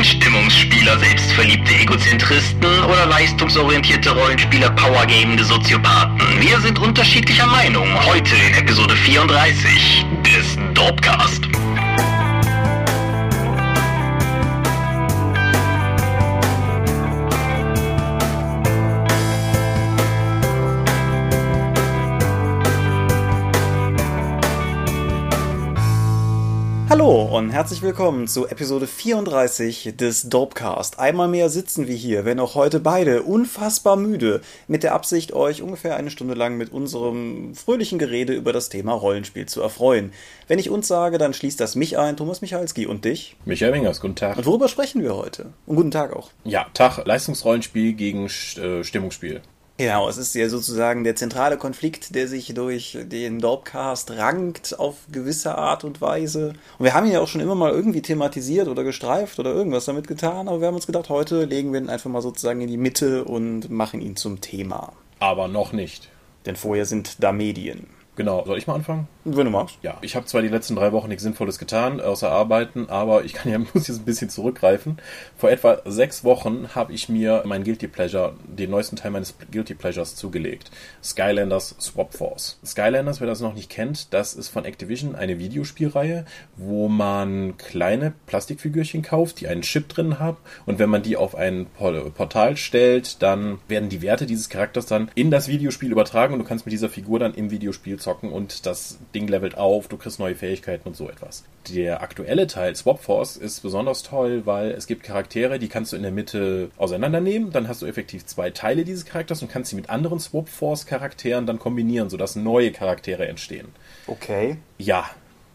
Sind Stimmungsspieler selbstverliebte Egozentristen oder leistungsorientierte Rollenspieler powergamende Soziopathen? Wir sind unterschiedlicher Meinung. Heute in Episode 34 des Dropcast. Hallo und herzlich willkommen zu Episode 34 des Dopecast. Einmal mehr sitzen wir hier, wenn auch heute beide unfassbar müde, mit der Absicht, euch ungefähr eine Stunde lang mit unserem fröhlichen Gerede über das Thema Rollenspiel zu erfreuen. Wenn ich uns sage, dann schließt das mich ein, Thomas Michalski und dich. Michael Wingers, guten Tag. Und worüber sprechen wir heute? Und guten Tag auch. Ja, Tag, Leistungsrollenspiel gegen äh, Stimmungsspiel. Genau, es ist ja sozusagen der zentrale Konflikt, der sich durch den Dorpcast rankt auf gewisse Art und Weise. Und wir haben ihn ja auch schon immer mal irgendwie thematisiert oder gestreift oder irgendwas damit getan, aber wir haben uns gedacht, heute legen wir ihn einfach mal sozusagen in die Mitte und machen ihn zum Thema. Aber noch nicht. Denn vorher sind da Medien. Genau, soll ich mal anfangen? Wenn du magst. Ja, ich habe zwar die letzten drei Wochen nichts Sinnvolles getan, außer arbeiten, aber ich kann ja muss jetzt ein bisschen zurückgreifen. Vor etwa sechs Wochen habe ich mir mein Guilty Pleasure, den neuesten Teil meines Guilty Pleasures zugelegt. Skylanders Swap Force. Skylanders, wer das noch nicht kennt, das ist von Activision eine Videospielreihe, wo man kleine Plastikfigürchen kauft, die einen Chip drin haben und wenn man die auf ein Portal stellt, dann werden die Werte dieses Charakters dann in das Videospiel übertragen und du kannst mit dieser Figur dann im Videospiel zocken und das Ding levelt auf, du kriegst neue Fähigkeiten und so etwas. Der aktuelle Teil, Swap Force, ist besonders toll, weil es gibt Charaktere, die kannst du in der Mitte auseinandernehmen, dann hast du effektiv zwei Teile dieses Charakters und kannst sie mit anderen Swap Force Charakteren dann kombinieren, sodass neue Charaktere entstehen. Okay. Ja,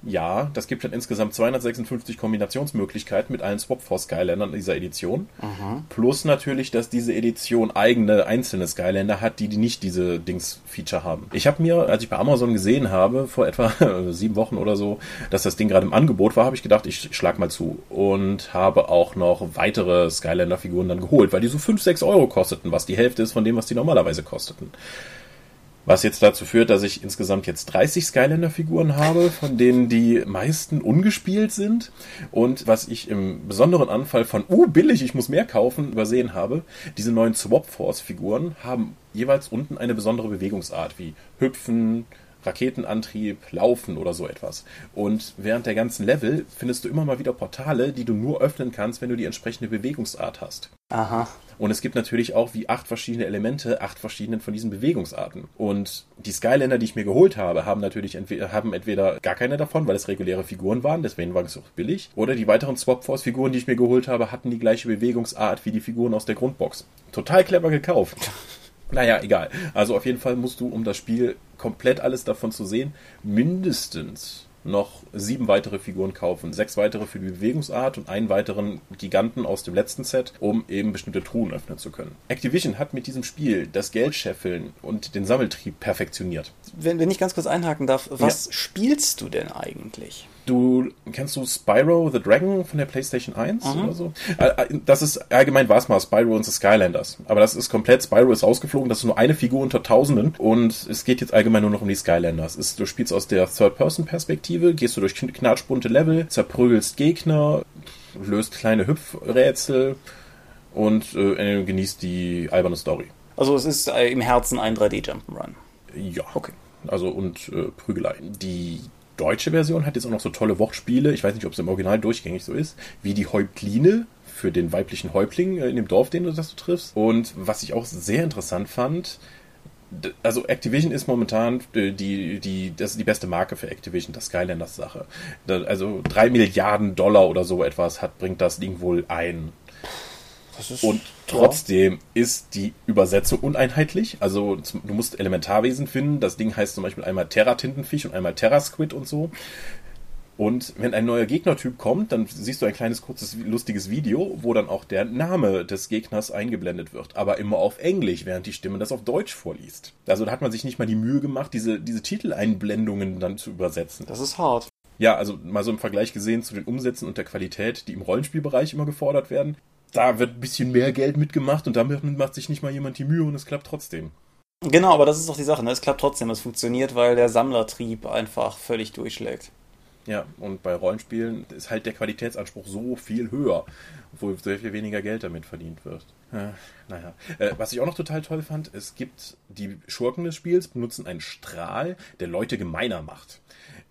ja, das gibt dann insgesamt 256 Kombinationsmöglichkeiten mit allen Swap Force Skylandern dieser Edition. Mhm. Plus natürlich, dass diese Edition eigene einzelne Skylander hat, die, die nicht diese Dings-Feature haben. Ich habe mir, als ich bei Amazon gesehen habe, vor etwa sieben Wochen oder so, dass das Ding gerade im Angebot war, habe ich gedacht, ich schlag mal zu. Und habe auch noch weitere Skylander-Figuren dann geholt, weil die so 5, 6 Euro kosteten, was die Hälfte ist von dem, was die normalerweise kosteten. Was jetzt dazu führt, dass ich insgesamt jetzt 30 Skylander-Figuren habe, von denen die meisten ungespielt sind. Und was ich im besonderen Anfall von, uh, billig, ich muss mehr kaufen, übersehen habe, diese neuen Swap Force-Figuren haben jeweils unten eine besondere Bewegungsart, wie Hüpfen, Raketenantrieb, Laufen oder so etwas. Und während der ganzen Level findest du immer mal wieder Portale, die du nur öffnen kannst, wenn du die entsprechende Bewegungsart hast. Aha. Und es gibt natürlich auch wie acht verschiedene Elemente, acht verschiedene von diesen Bewegungsarten. Und die Skylander, die ich mir geholt habe, haben natürlich entweder, haben entweder gar keine davon, weil es reguläre Figuren waren, deswegen waren es auch billig. Oder die weiteren Swap Force Figuren, die ich mir geholt habe, hatten die gleiche Bewegungsart wie die Figuren aus der Grundbox. Total clever gekauft. Naja, egal. Also auf jeden Fall musst du, um das Spiel komplett alles davon zu sehen, mindestens noch sieben weitere Figuren kaufen. Sechs weitere für die Bewegungsart und einen weiteren Giganten aus dem letzten Set, um eben bestimmte Truhen öffnen zu können. Activision hat mit diesem Spiel das Geldscheffeln und den Sammeltrieb perfektioniert. Wenn, wenn ich ganz kurz einhaken darf, was ja. spielst du denn eigentlich? Du kennst du Spyro the Dragon von der PlayStation 1 mhm. oder so? Äh, äh, das ist allgemein war es mal Spyro und the Skylanders. Aber das ist komplett, Spyro ist rausgeflogen, das ist nur eine Figur unter Tausenden und es geht jetzt allgemein nur noch um die Skylanders. Es, du spielst aus der Third-Person-Perspektive, gehst du durch knatschbunte Level, zerprügelst Gegner, löst kleine Hüpfrätsel und äh, genießt die alberne Story. Also es ist äh, im Herzen ein 3D-Jump'n'Run. Ja. Okay. Also und äh, Prügelei. Die deutsche Version hat jetzt auch noch so tolle Wortspiele, ich weiß nicht, ob es im Original durchgängig so ist, wie die Häuptline für den weiblichen Häuptling äh, in dem Dorf, den du das du triffst. Und was ich auch sehr interessant fand, also Activision ist momentan äh, die, die, das ist die beste Marke für Activision, das Skylanders Sache. Also drei Milliarden Dollar oder so etwas hat, bringt das Ding wohl ein. Und trotzdem ja. ist die Übersetzung uneinheitlich. Also du musst Elementarwesen finden. Das Ding heißt zum Beispiel einmal Terra-Tintenfisch und einmal Terra-Squid und so. Und wenn ein neuer Gegnertyp kommt, dann siehst du ein kleines, kurzes, lustiges Video, wo dann auch der Name des Gegners eingeblendet wird. Aber immer auf Englisch, während die Stimme das auf Deutsch vorliest. Also da hat man sich nicht mal die Mühe gemacht, diese, diese Titeleinblendungen dann zu übersetzen. Das ist hart. Ja, also mal so im Vergleich gesehen zu den Umsätzen und der Qualität, die im Rollenspielbereich immer gefordert werden da wird ein bisschen mehr Geld mitgemacht und damit macht sich nicht mal jemand die Mühe und es klappt trotzdem. Genau, aber das ist doch die Sache, ne? es klappt trotzdem, es funktioniert, weil der Sammlertrieb einfach völlig durchschlägt. Ja, und bei Rollenspielen ist halt der Qualitätsanspruch so viel höher, obwohl sehr viel weniger Geld damit verdient wird. Äh, naja. Äh, was ich auch noch total toll fand, es gibt die Schurken des Spiels benutzen einen Strahl, der Leute gemeiner macht.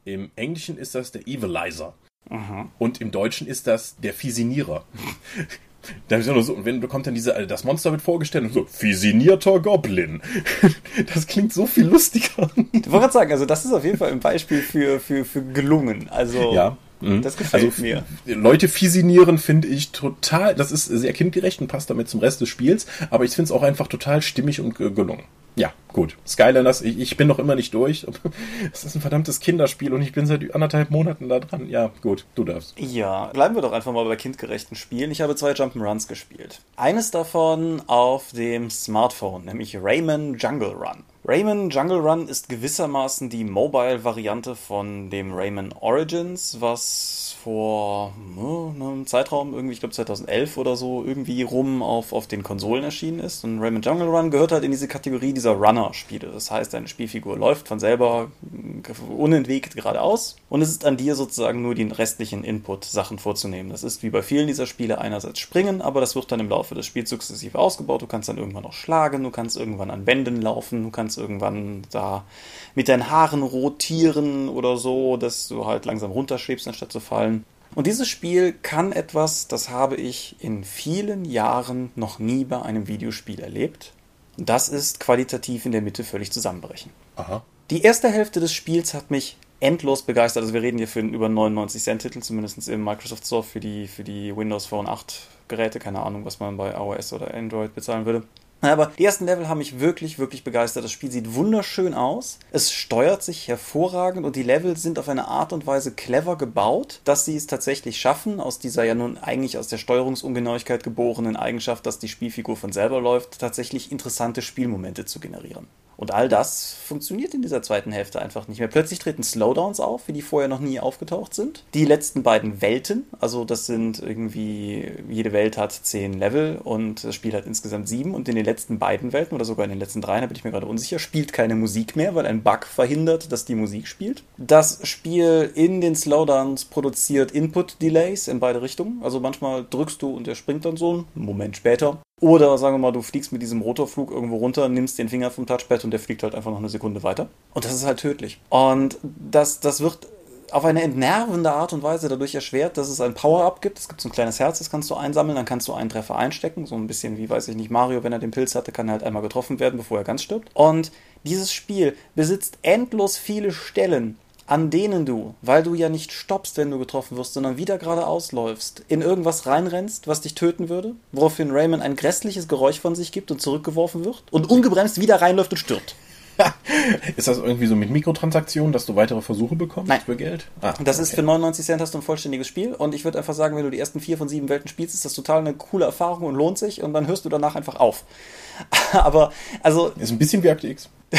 Im Englischen ist das der Evilizer. Aha. Und im Deutschen ist das der Fisinierer. Da ist nur so, und wenn bekommt dann diese, also das Monster wird vorgestellt und so, fisinierter Goblin. Das klingt so viel lustiger. Ich wollte gerade sagen, also das ist auf jeden Fall ein Beispiel für, für, für gelungen. Also, ja. Mhm. Das gefällt also, mir. Leute fisinieren finde ich total, das ist sehr kindgerecht und passt damit zum Rest des Spiels, aber ich finde es auch einfach total stimmig und gelungen. Ja, gut. Skylanders, ich, ich bin noch immer nicht durch. Es ist ein verdammtes Kinderspiel und ich bin seit anderthalb Monaten da dran. Ja, gut, du darfst. Ja, bleiben wir doch einfach mal bei kindgerechten Spielen. Ich habe zwei Jump'n'Runs gespielt. Eines davon auf dem Smartphone, nämlich Rayman Jungle Run. Rayman Jungle Run ist gewissermaßen die Mobile-Variante von dem Rayman Origins, was vor ne, einem Zeitraum, irgendwie, ich glaube 2011 oder so, irgendwie rum auf, auf den Konsolen erschienen ist. Und Rayman Jungle Run gehört halt in diese Kategorie dieser Runner-Spiele. Das heißt, deine Spielfigur läuft von selber unentwegt geradeaus und es ist an dir sozusagen nur den restlichen Input-Sachen vorzunehmen. Das ist wie bei vielen dieser Spiele einerseits springen, aber das wird dann im Laufe des Spiels sukzessive ausgebaut. Du kannst dann irgendwann noch schlagen, du kannst irgendwann an Wänden laufen, du kannst irgendwann da mit deinen Haaren rotieren oder so, dass du halt langsam runterschwebst, anstatt zu fallen. Und dieses Spiel kann etwas, das habe ich in vielen Jahren noch nie bei einem Videospiel erlebt. Das ist qualitativ in der Mitte völlig zusammenbrechen. Aha. Die erste Hälfte des Spiels hat mich endlos begeistert. Also wir reden hier für einen über 99 Cent Titel, zumindest im Microsoft Store für die, für die Windows Phone 8 Geräte. Keine Ahnung, was man bei iOS oder Android bezahlen würde. Aber die ersten Level haben mich wirklich, wirklich begeistert. Das Spiel sieht wunderschön aus. Es steuert sich hervorragend und die Level sind auf eine Art und Weise clever gebaut, dass sie es tatsächlich schaffen, aus dieser ja nun eigentlich aus der Steuerungsungenauigkeit geborenen Eigenschaft, dass die Spielfigur von selber läuft, tatsächlich interessante Spielmomente zu generieren. Und all das funktioniert in dieser zweiten Hälfte einfach nicht mehr. Plötzlich treten Slowdowns auf, wie die vorher noch nie aufgetaucht sind. Die letzten beiden Welten, also das sind irgendwie, jede Welt hat zehn Level und das Spiel hat insgesamt sieben. Und in den letzten beiden Welten oder sogar in den letzten dreien, da bin ich mir gerade unsicher, spielt keine Musik mehr, weil ein Bug verhindert, dass die Musik spielt. Das Spiel in den Slowdowns produziert Input-Delays in beide Richtungen. Also manchmal drückst du und er springt dann so einen Moment später. Oder sagen wir mal, du fliegst mit diesem Rotorflug irgendwo runter, nimmst den Finger vom Touchpad und der fliegt halt einfach noch eine Sekunde weiter. Und das ist halt tödlich. Und das, das wird auf eine entnervende Art und Weise dadurch erschwert, dass es ein Power-Up gibt. Es gibt so ein kleines Herz, das kannst du einsammeln, dann kannst du einen Treffer einstecken. So ein bisschen wie, weiß ich nicht, Mario, wenn er den Pilz hatte, kann er halt einmal getroffen werden, bevor er ganz stirbt. Und dieses Spiel besitzt endlos viele Stellen, an denen du, weil du ja nicht stoppst, wenn du getroffen wirst, sondern wieder geradeaus läufst, in irgendwas reinrennst, was dich töten würde, woraufhin Raymond ein grässliches Geräusch von sich gibt und zurückgeworfen wird und ungebremst wieder reinläuft und stirbt. ist das irgendwie so mit Mikrotransaktionen, dass du weitere Versuche bekommst Nein. für Geld? Ah, das okay. ist für 99 Cent hast du ein vollständiges Spiel und ich würde einfach sagen, wenn du die ersten vier von sieben Welten spielst, ist das total eine coole Erfahrung und lohnt sich und dann hörst du danach einfach auf. Aber, also. Ist ein bisschen wie Akte X.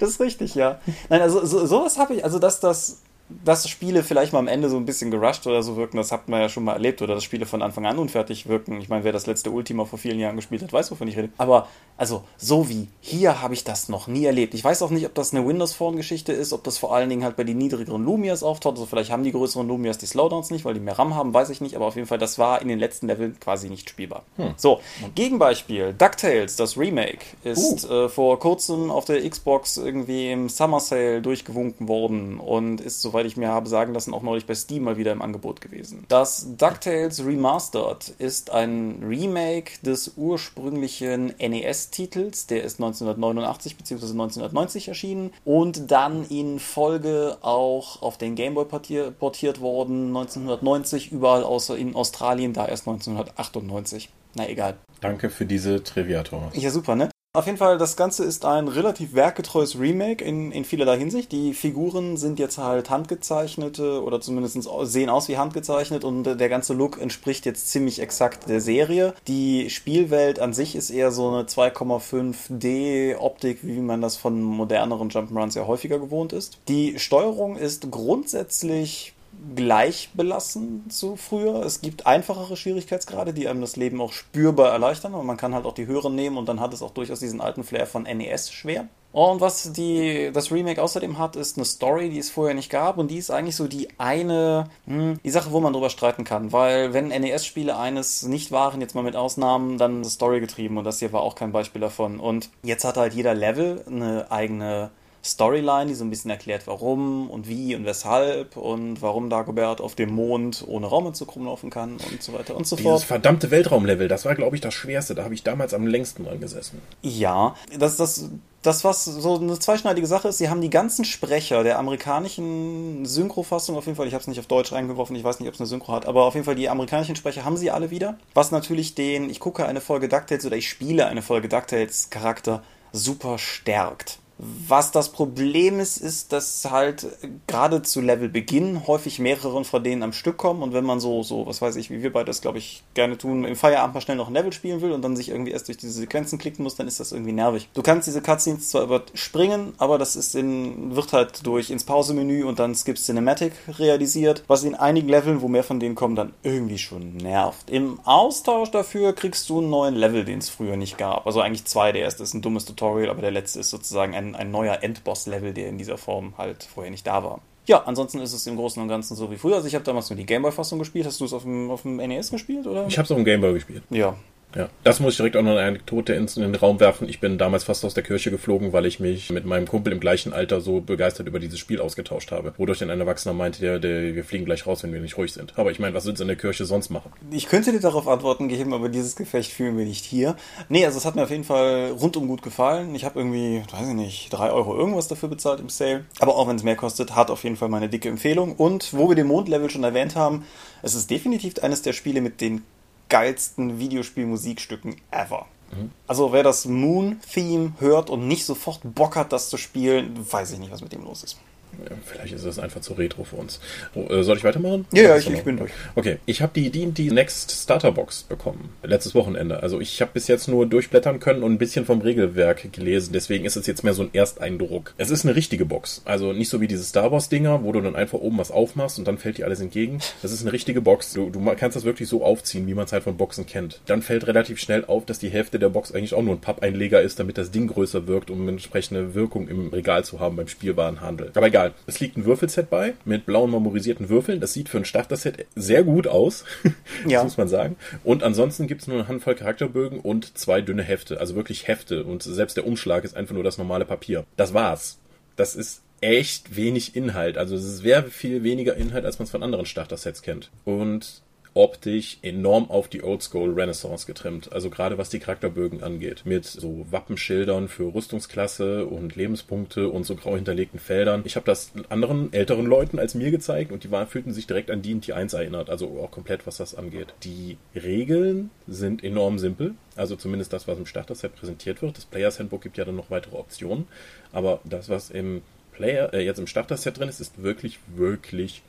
das ist richtig, ja. Nein, also so, sowas habe ich, also dass das dass Spiele vielleicht mal am Ende so ein bisschen gerusht oder so wirken, das hat man ja schon mal erlebt, oder dass Spiele von Anfang an unfertig wirken. Ich meine, wer das letzte Ultima vor vielen Jahren gespielt hat, weiß, wovon ich rede. Aber, also, so wie hier habe ich das noch nie erlebt. Ich weiß auch nicht, ob das eine Windows Phone-Geschichte ist, ob das vor allen Dingen halt bei den niedrigeren Lumias auftaucht. Also, vielleicht haben die größeren Lumias die Slowdowns nicht, weil die mehr RAM haben, weiß ich nicht. Aber auf jeden Fall, das war in den letzten Leveln quasi nicht spielbar. Hm. So, Gegenbeispiel: DuckTales, das Remake, ist uh. äh, vor kurzem auf der Xbox irgendwie im Summer Sale durchgewunken worden und ist, soweit ich mir habe sagen lassen, auch neulich bei Steam mal wieder im Angebot gewesen. Das DuckTales Remastered ist ein Remake des ursprünglichen NES-Titels, der ist 1989 bzw. 1990 erschienen und dann in Folge auch auf den Gameboy portiert, portiert worden, 1990 überall außer in Australien, da erst 1998. Na egal. Danke für diese Trivia, Thomas. Ja, super, ne? Auf jeden Fall, das Ganze ist ein relativ werkgetreues Remake in, in vielerlei Hinsicht. Die Figuren sind jetzt halt handgezeichnete oder zumindest sehen aus wie handgezeichnet und der ganze Look entspricht jetzt ziemlich exakt der Serie. Die Spielwelt an sich ist eher so eine 2,5D Optik, wie man das von moderneren Jump'n'Runs ja häufiger gewohnt ist. Die Steuerung ist grundsätzlich gleich belassen zu früher. Es gibt einfachere Schwierigkeitsgrade, die einem das Leben auch spürbar erleichtern. Und man kann halt auch die höheren nehmen und dann hat es auch durchaus diesen alten Flair von NES schwer. Und was die, das Remake außerdem hat, ist eine Story, die es vorher nicht gab. Und die ist eigentlich so die eine, hm, die Sache, wo man drüber streiten kann. Weil wenn NES-Spiele eines nicht waren, jetzt mal mit Ausnahmen, dann ist Story getrieben. Und das hier war auch kein Beispiel davon. Und jetzt hat halt jeder Level eine eigene Storyline, die so ein bisschen erklärt, warum und wie und weshalb und warum Dagobert auf dem Mond ohne Raumentzug rumlaufen kann und so weiter und so Dieses fort. verdammte Weltraumlevel, das war, glaube ich, das schwerste. Da habe ich damals am längsten dran gesessen. Ja, das, das, das, was so eine zweischneidige Sache ist, sie haben die ganzen Sprecher der amerikanischen Synchrofassung, auf jeden Fall, ich habe es nicht auf Deutsch reingeworfen, ich weiß nicht, ob es eine Synchro hat, aber auf jeden Fall die amerikanischen Sprecher haben sie alle wieder. Was natürlich den, ich gucke eine Folge DuckTales oder ich spiele eine Folge DuckTales Charakter super stärkt. Was das Problem ist, ist, dass halt gerade zu Levelbeginn häufig mehrere von denen am Stück kommen und wenn man so, so, was weiß ich, wie wir beide das, glaube ich, gerne tun, im Feierabend mal schnell noch ein Level spielen will und dann sich irgendwie erst durch diese Sequenzen klicken muss, dann ist das irgendwie nervig. Du kannst diese Cutscenes zwar überspringen, aber das ist in, wird halt durch ins Pausemenü und dann Skip Cinematic realisiert, was in einigen Leveln, wo mehr von denen kommen, dann irgendwie schon nervt. Im Austausch dafür kriegst du einen neuen Level, den es früher nicht gab. Also eigentlich zwei. Der erste ist ein dummes Tutorial, aber der letzte ist sozusagen ein, ein neuer Endboss-Level, der in dieser Form halt vorher nicht da war. Ja, ansonsten ist es im Großen und Ganzen so wie früher. Also ich habe damals nur die Gameboy-Fassung gespielt. Hast du es auf dem, auf dem NES gespielt, oder? Ich habe es auf dem Gameboy gespielt. Ja, Ja, das muss ich direkt auch noch eine Anekdote in den Raum werfen. Ich bin damals fast aus der Kirche geflogen, weil ich mich mit meinem Kumpel im gleichen Alter so begeistert über dieses Spiel ausgetauscht habe. Wodurch dann ein Erwachsener meinte, der, der, wir fliegen gleich raus, wenn wir nicht ruhig sind. Aber ich meine, was willst du in der Kirche sonst machen? Ich könnte dir darauf Antworten geben, aber dieses Gefecht führen wir nicht hier. Nee, also es hat mir auf jeden Fall rundum gut gefallen. Ich habe irgendwie, weiß ich nicht, drei Euro irgendwas dafür bezahlt im Sale. Aber auch wenn es mehr kostet, hat auf jeden Fall meine dicke Empfehlung. Und wo wir den Mondlevel schon erwähnt haben, es ist definitiv eines der Spiele mit den geilsten Videospielmusikstücken ever. Also wer das Moon-Theme hört und nicht sofort Bock hat, das zu spielen, weiß ich nicht, was mit dem los ist. Vielleicht ist das einfach zu retro für uns. Äh, soll ich weitermachen? Ja, ja, ich- ich bin durch. Okay, ich habe die D&D Next Starter Box bekommen. Letztes Wochenende. Also ich habe bis jetzt nur durchblättern können und ein bisschen vom Regelwerk gelesen. Deswegen ist es jetzt mehr so ein Ersteindruck. Es ist eine richtige Box. Also nicht so wie diese Star Wars Dinger, wo du dann einfach oben was aufmachst und dann fällt dir alles entgegen. Das ist eine richtige Box. Du, du kannst das wirklich so aufziehen, wie man es halt von Boxen kennt. Dann fällt relativ schnell auf, dass die Hälfte der Box eigentlich auch nur ein Pappeinleger ist, damit das Ding größer wirkt, um eine entsprechende Wirkung im Regal zu haben beim Spielwarenhandel. Aber egal. Es liegt ein Würfelset bei mit blauen marmorisierten Würfeln. Das sieht für ein Starter-Set sehr gut aus. Ja. das muss man sagen. Und ansonsten gibt es nur eine Handvoll Charakterbögen und zwei dünne Hefte. Also wirklich Hefte. Und selbst der Umschlag ist einfach nur das normale Papier. Das war's. Das ist echt wenig Inhalt. Also es ist sehr viel weniger Inhalt, als man es von anderen Starter-Sets kennt. Und optisch enorm auf die Oldschool Renaissance getrimmt. Also gerade was die Charakterbögen angeht. Mit so Wappenschildern für Rüstungsklasse und Lebenspunkte und so grau hinterlegten Feldern. Ich habe das anderen älteren Leuten als mir gezeigt und die waren, fühlten sich direkt an D&D 1 erinnert. Also auch komplett, was das angeht. Die Regeln sind enorm simpel. Also zumindest das, was im Starter-Set präsentiert wird. Das Players Handbook gibt ja dann noch weitere Optionen. Aber das, was im Player, äh, jetzt im Starter-Set drin ist, ist wirklich, wirklich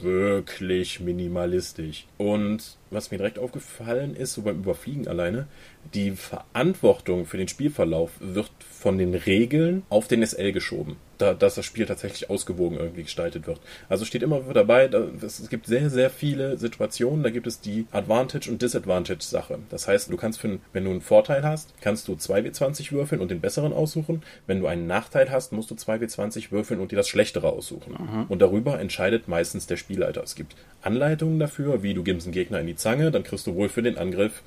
wirklich minimalistisch. Und was mir direkt aufgefallen ist, so beim Überfliegen alleine, die Verantwortung für den Spielverlauf wird von den Regeln auf den SL geschoben, da, dass das Spiel tatsächlich ausgewogen irgendwie gestaltet wird. Also steht immer wieder dabei, da, es gibt sehr, sehr viele Situationen, da gibt es die Advantage- und Disadvantage-Sache. Das heißt, du kannst, für, wenn du einen Vorteil hast, kannst du 2W20 würfeln und den besseren aussuchen. Wenn du einen Nachteil hast, musst du 2W20 würfeln und dir das schlechtere aussuchen. Und darüber entscheidet meistens der Spielleiter. Es gibt Anleitungen dafür, wie du gibst einen Gegner in die Zange, dann kriegst du wohl für den Angriff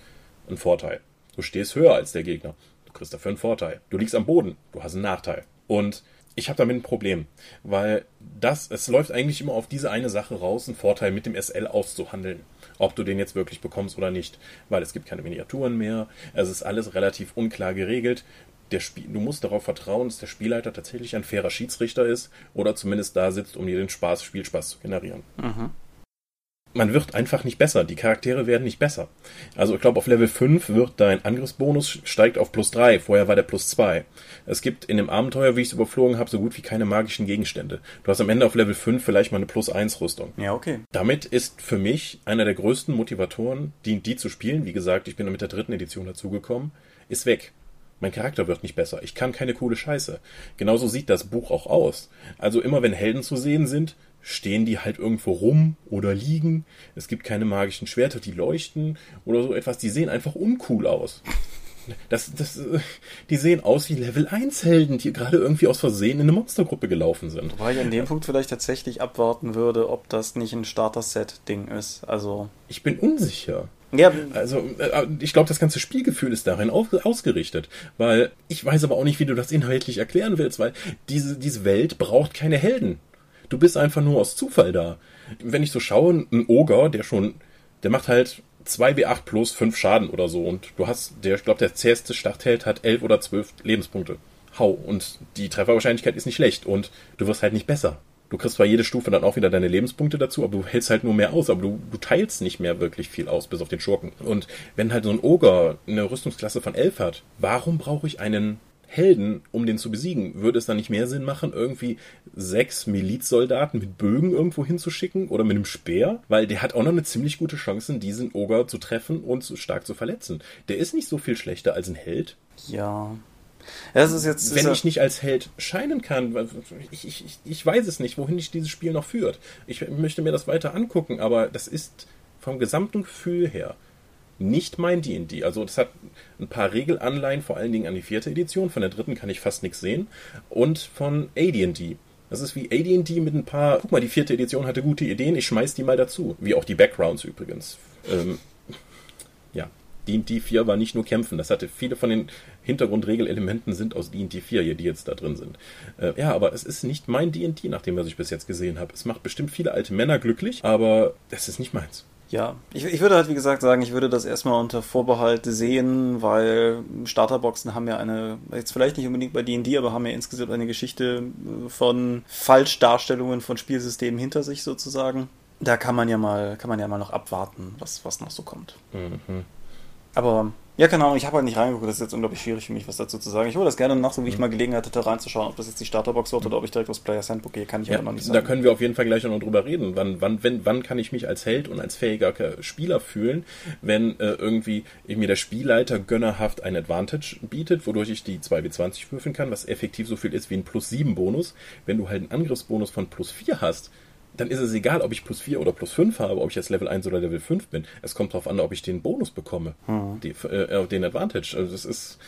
einen Vorteil. Du stehst höher als der Gegner. Du kriegst dafür einen Vorteil. Du liegst am Boden. Du hast einen Nachteil. Und ich habe damit ein Problem, weil das, es läuft eigentlich immer auf diese eine Sache raus, einen Vorteil mit dem SL auszuhandeln. Ob du den jetzt wirklich bekommst oder nicht. Weil es gibt keine Miniaturen mehr. Es ist alles relativ unklar geregelt. Der Spiel, du musst darauf vertrauen, dass der Spielleiter tatsächlich ein fairer Schiedsrichter ist oder zumindest da sitzt, um dir den Spaß, Spielspaß zu generieren man wird einfach nicht besser. Die Charaktere werden nicht besser. Also ich glaube, auf Level 5 wird dein Angriffsbonus steigt auf plus 3. Vorher war der plus 2. Es gibt in dem Abenteuer, wie ich es überflogen habe, so gut wie keine magischen Gegenstände. Du hast am Ende auf Level 5 vielleicht mal eine plus 1 Rüstung. Ja, okay. Damit ist für mich einer der größten Motivatoren, die, die zu spielen, wie gesagt, ich bin mit der dritten Edition dazugekommen, ist weg. Mein Charakter wird nicht besser. Ich kann keine coole Scheiße. Genauso sieht das Buch auch aus. Also immer wenn Helden zu sehen sind, stehen die halt irgendwo rum oder liegen. Es gibt keine magischen Schwerter, die leuchten oder so etwas. Die sehen einfach uncool aus. Das, das, die sehen aus wie Level 1 Helden, die gerade irgendwie aus Versehen in eine Monstergruppe gelaufen sind. Wobei ich an dem Punkt vielleicht tatsächlich abwarten würde, ob das nicht ein Starter-Set-Ding ist. Also. Ich bin unsicher. Ja. Also, äh, ich glaube, das ganze Spielgefühl ist darin ausgerichtet. Weil ich weiß aber auch nicht, wie du das inhaltlich erklären willst, weil diese, diese Welt braucht keine Helden. Du bist einfach nur aus Zufall da. Wenn ich so schaue, ein Oger, der schon, der macht halt 2w8 plus 5 Schaden oder so. Und du hast, der, ich glaube, der zäheste Schlachtheld hat 11 oder 12 Lebenspunkte. Hau. Und die Trefferwahrscheinlichkeit ist nicht schlecht. Und du wirst halt nicht besser. Du kriegst zwar jede Stufe dann auch wieder deine Lebenspunkte dazu, aber du hältst halt nur mehr aus, aber du, du teilst nicht mehr wirklich viel aus, bis auf den Schurken. Und wenn halt so ein Oger eine Rüstungsklasse von 11 hat, warum brauche ich einen Helden, um den zu besiegen. Würde es dann nicht mehr Sinn machen, irgendwie sechs Milizsoldaten mit Bögen irgendwo hinzuschicken oder mit einem Speer? Weil der hat auch noch eine ziemlich gute Chance, diesen Oger zu treffen und stark zu verletzen. Der ist nicht so viel schlechter als ein Held. Ja. Jetzt, Wenn ich nicht als Held scheinen kann, ich, ich, ich weiß es nicht, wohin ich dieses Spiel noch führt. Ich möchte mir das weiter angucken, aber das ist vom gesamten Gefühl her nicht mein D&D. Also das hat ein paar Regelanleihen, vor allen Dingen an die vierte Edition. Von der dritten kann ich fast nichts sehen. Und von AD&D. Das ist wie AD&D mit ein paar... Guck mal, die vierte Edition hatte gute Ideen, ich schmeiß die mal dazu. Wie auch die Backgrounds übrigens. Ähm, ja, D&D 4 war nicht nur Kämpfen. Das hatte viele von den Hintergrundregelelementen sind aus D&D 4 hier, die jetzt da drin sind. Äh, ja, aber es ist nicht mein D&D, nach dem, was ich bis jetzt gesehen habe. Es macht bestimmt viele alte Männer glücklich, aber es ist nicht meins. Ja, ich, ich würde halt wie gesagt sagen, ich würde das erstmal unter Vorbehalt sehen, weil Starterboxen haben ja eine, jetzt vielleicht nicht unbedingt bei D&D, aber haben ja insgesamt eine Geschichte von Falschdarstellungen von Spielsystemen hinter sich sozusagen. Da kann man ja mal, kann man ja mal noch abwarten, was, was noch so kommt. Mhm. Aber ja, keine Ahnung, ich habe halt nicht reingeguckt, das ist jetzt unglaublich schwierig für mich, was dazu zu sagen. Ich hole das gerne nach, so wie ich mhm. mal Gelegenheit hatte, reinzuschauen, ob das jetzt die Starterbox wird oder ob ich direkt aus Players Handbook gehe, kann ich ja, aber noch nicht sagen. Da können wir auf jeden Fall gleich noch drüber reden. Wann, wann, wenn, wann kann ich mich als Held und als fähiger Spieler fühlen, wenn äh, irgendwie mir der Spielleiter gönnerhaft ein Advantage bietet, wodurch ich die 2w20 würfeln kann, was effektiv so viel ist wie ein plus 7 Bonus. Wenn du halt einen Angriffsbonus von plus 4 hast, dann ist es egal, ob ich plus 4 oder plus 5 habe, ob ich jetzt Level 1 oder Level 5 bin. Es kommt darauf an, ob ich den Bonus bekomme, mhm. die, äh, den Advantage. Also das ist,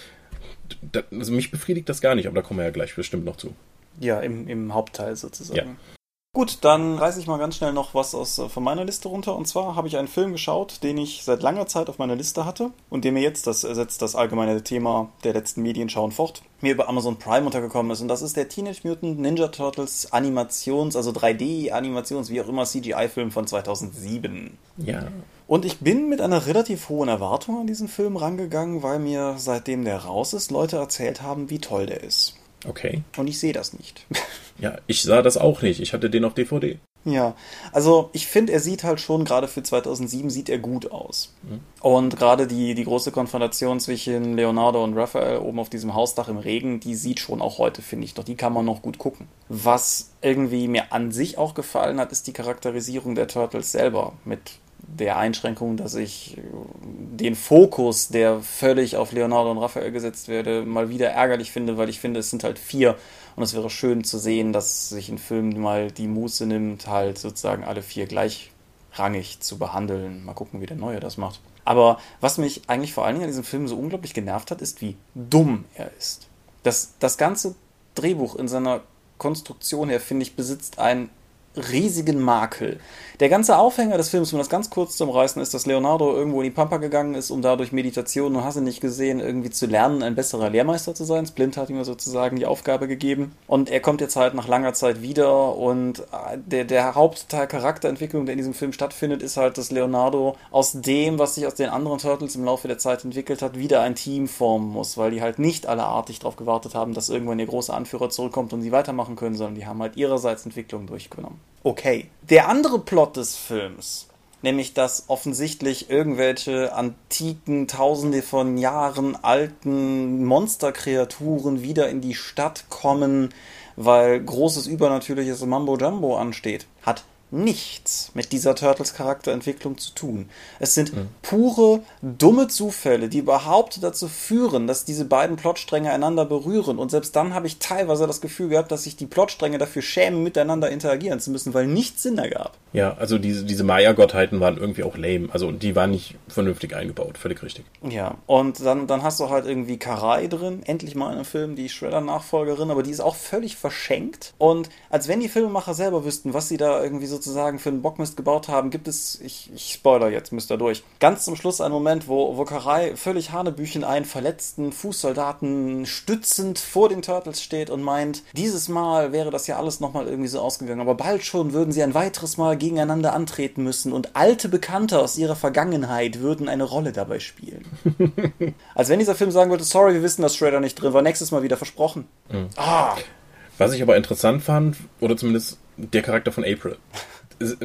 das, also mich befriedigt das gar nicht, aber da kommen wir ja gleich bestimmt noch zu. Ja, im, im Hauptteil sozusagen. Ja. Gut, dann reiße ich mal ganz schnell noch was aus, äh, von meiner Liste runter. Und zwar habe ich einen Film geschaut, den ich seit langer Zeit auf meiner Liste hatte und der mir jetzt, das ersetzt das allgemeine Thema der letzten Medien schauen fort, mir über Amazon Prime untergekommen ist. Und das ist der Teenage Mutant Ninja Turtles Animations-, also 3D-Animations-, wie auch immer, CGI-Film von 2007. Ja. Und ich bin mit einer relativ hohen Erwartung an diesen Film rangegangen, weil mir seitdem der raus ist, Leute erzählt haben, wie toll der ist. Okay. Und ich sehe das nicht. Ja, ich sah das auch nicht. Ich hatte den auf DVD. Ja, also ich finde, er sieht halt schon, gerade für 2007 sieht er gut aus. Mhm. Und gerade die, die große Konfrontation zwischen Leonardo und Raphael oben auf diesem Hausdach im Regen, die sieht schon auch heute, finde ich. Doch die kann man noch gut gucken. Was irgendwie mir an sich auch gefallen hat, ist die Charakterisierung der Turtles selber. Mit der Einschränkung, dass ich den Fokus, der völlig auf Leonardo und Raphael gesetzt werde, mal wieder ärgerlich finde, weil ich finde, es sind halt vier und es wäre schön zu sehen, dass sich ein Film mal die Muße nimmt, halt sozusagen alle vier gleichrangig zu behandeln. Mal gucken, wie der Neue das macht. Aber was mich eigentlich vor allen Dingen an diesem Film so unglaublich genervt hat, ist, wie dumm er ist. Das, das ganze Drehbuch in seiner Konstruktion her, finde ich, besitzt einen riesigen Makel. Der ganze Aufhänger des Films, um das ganz kurz zu umreißen, ist, dass Leonardo irgendwo in die Pampa gegangen ist, um dadurch Meditation und hast du nicht gesehen, irgendwie zu lernen, ein besserer Lehrmeister zu sein. Splint hat ihm sozusagen die Aufgabe gegeben. Und er kommt jetzt halt nach langer Zeit wieder und äh, der, der Hauptteil Charakterentwicklung, der in diesem Film stattfindet, ist halt, dass Leonardo aus dem, was sich aus den anderen Turtles im Laufe der Zeit entwickelt hat, wieder ein Team formen muss, weil die halt nicht alle artig darauf gewartet haben, dass irgendwann ihr großer Anführer zurückkommt und sie weitermachen können, sondern die haben halt ihrerseits Entwicklung durchgenommen. Okay. Der andere Plot des Films, nämlich dass offensichtlich irgendwelche antiken, tausende von Jahren alten Monsterkreaturen wieder in die Stadt kommen, weil großes übernatürliches Mambo Jumbo ansteht, hat nichts mit dieser Turtles Charakterentwicklung zu tun. Es sind mhm. pure, dumme Zufälle, die überhaupt dazu führen, dass diese beiden Plotstränge einander berühren. Und selbst dann habe ich teilweise das Gefühl gehabt, dass sich die Plotstränge dafür schämen, miteinander interagieren zu müssen, weil nichts Sinn ergab. Ja, also diese, diese Maya-Gottheiten waren irgendwie auch lame. Also die waren nicht vernünftig eingebaut, völlig richtig. Ja, und dann, dann hast du halt irgendwie Karai drin, endlich mal in einem Film, die Shredder-Nachfolgerin, aber die ist auch völlig verschenkt. Und als wenn die Filmemacher selber wüssten, was sie da irgendwie sozusagen für einen Bockmist gebaut haben, gibt es, ich, ich spoiler jetzt, müsst ihr durch, ganz zum Schluss einen Moment, wo, wo Karai völlig Hanebüchen einen verletzten Fußsoldaten stützend vor den Turtles steht und meint, dieses Mal wäre das ja alles nochmal irgendwie so ausgegangen, aber bald schon würden sie ein weiteres Mal gegeneinander antreten müssen und alte Bekannte aus ihrer Vergangenheit würden eine Rolle dabei spielen. Als wenn dieser Film sagen würde, sorry, wir wissen, dass Shredder nicht drin war, nächstes Mal wieder versprochen. Mhm. Ah. Was ich aber interessant fand, oder zumindest der Charakter von April.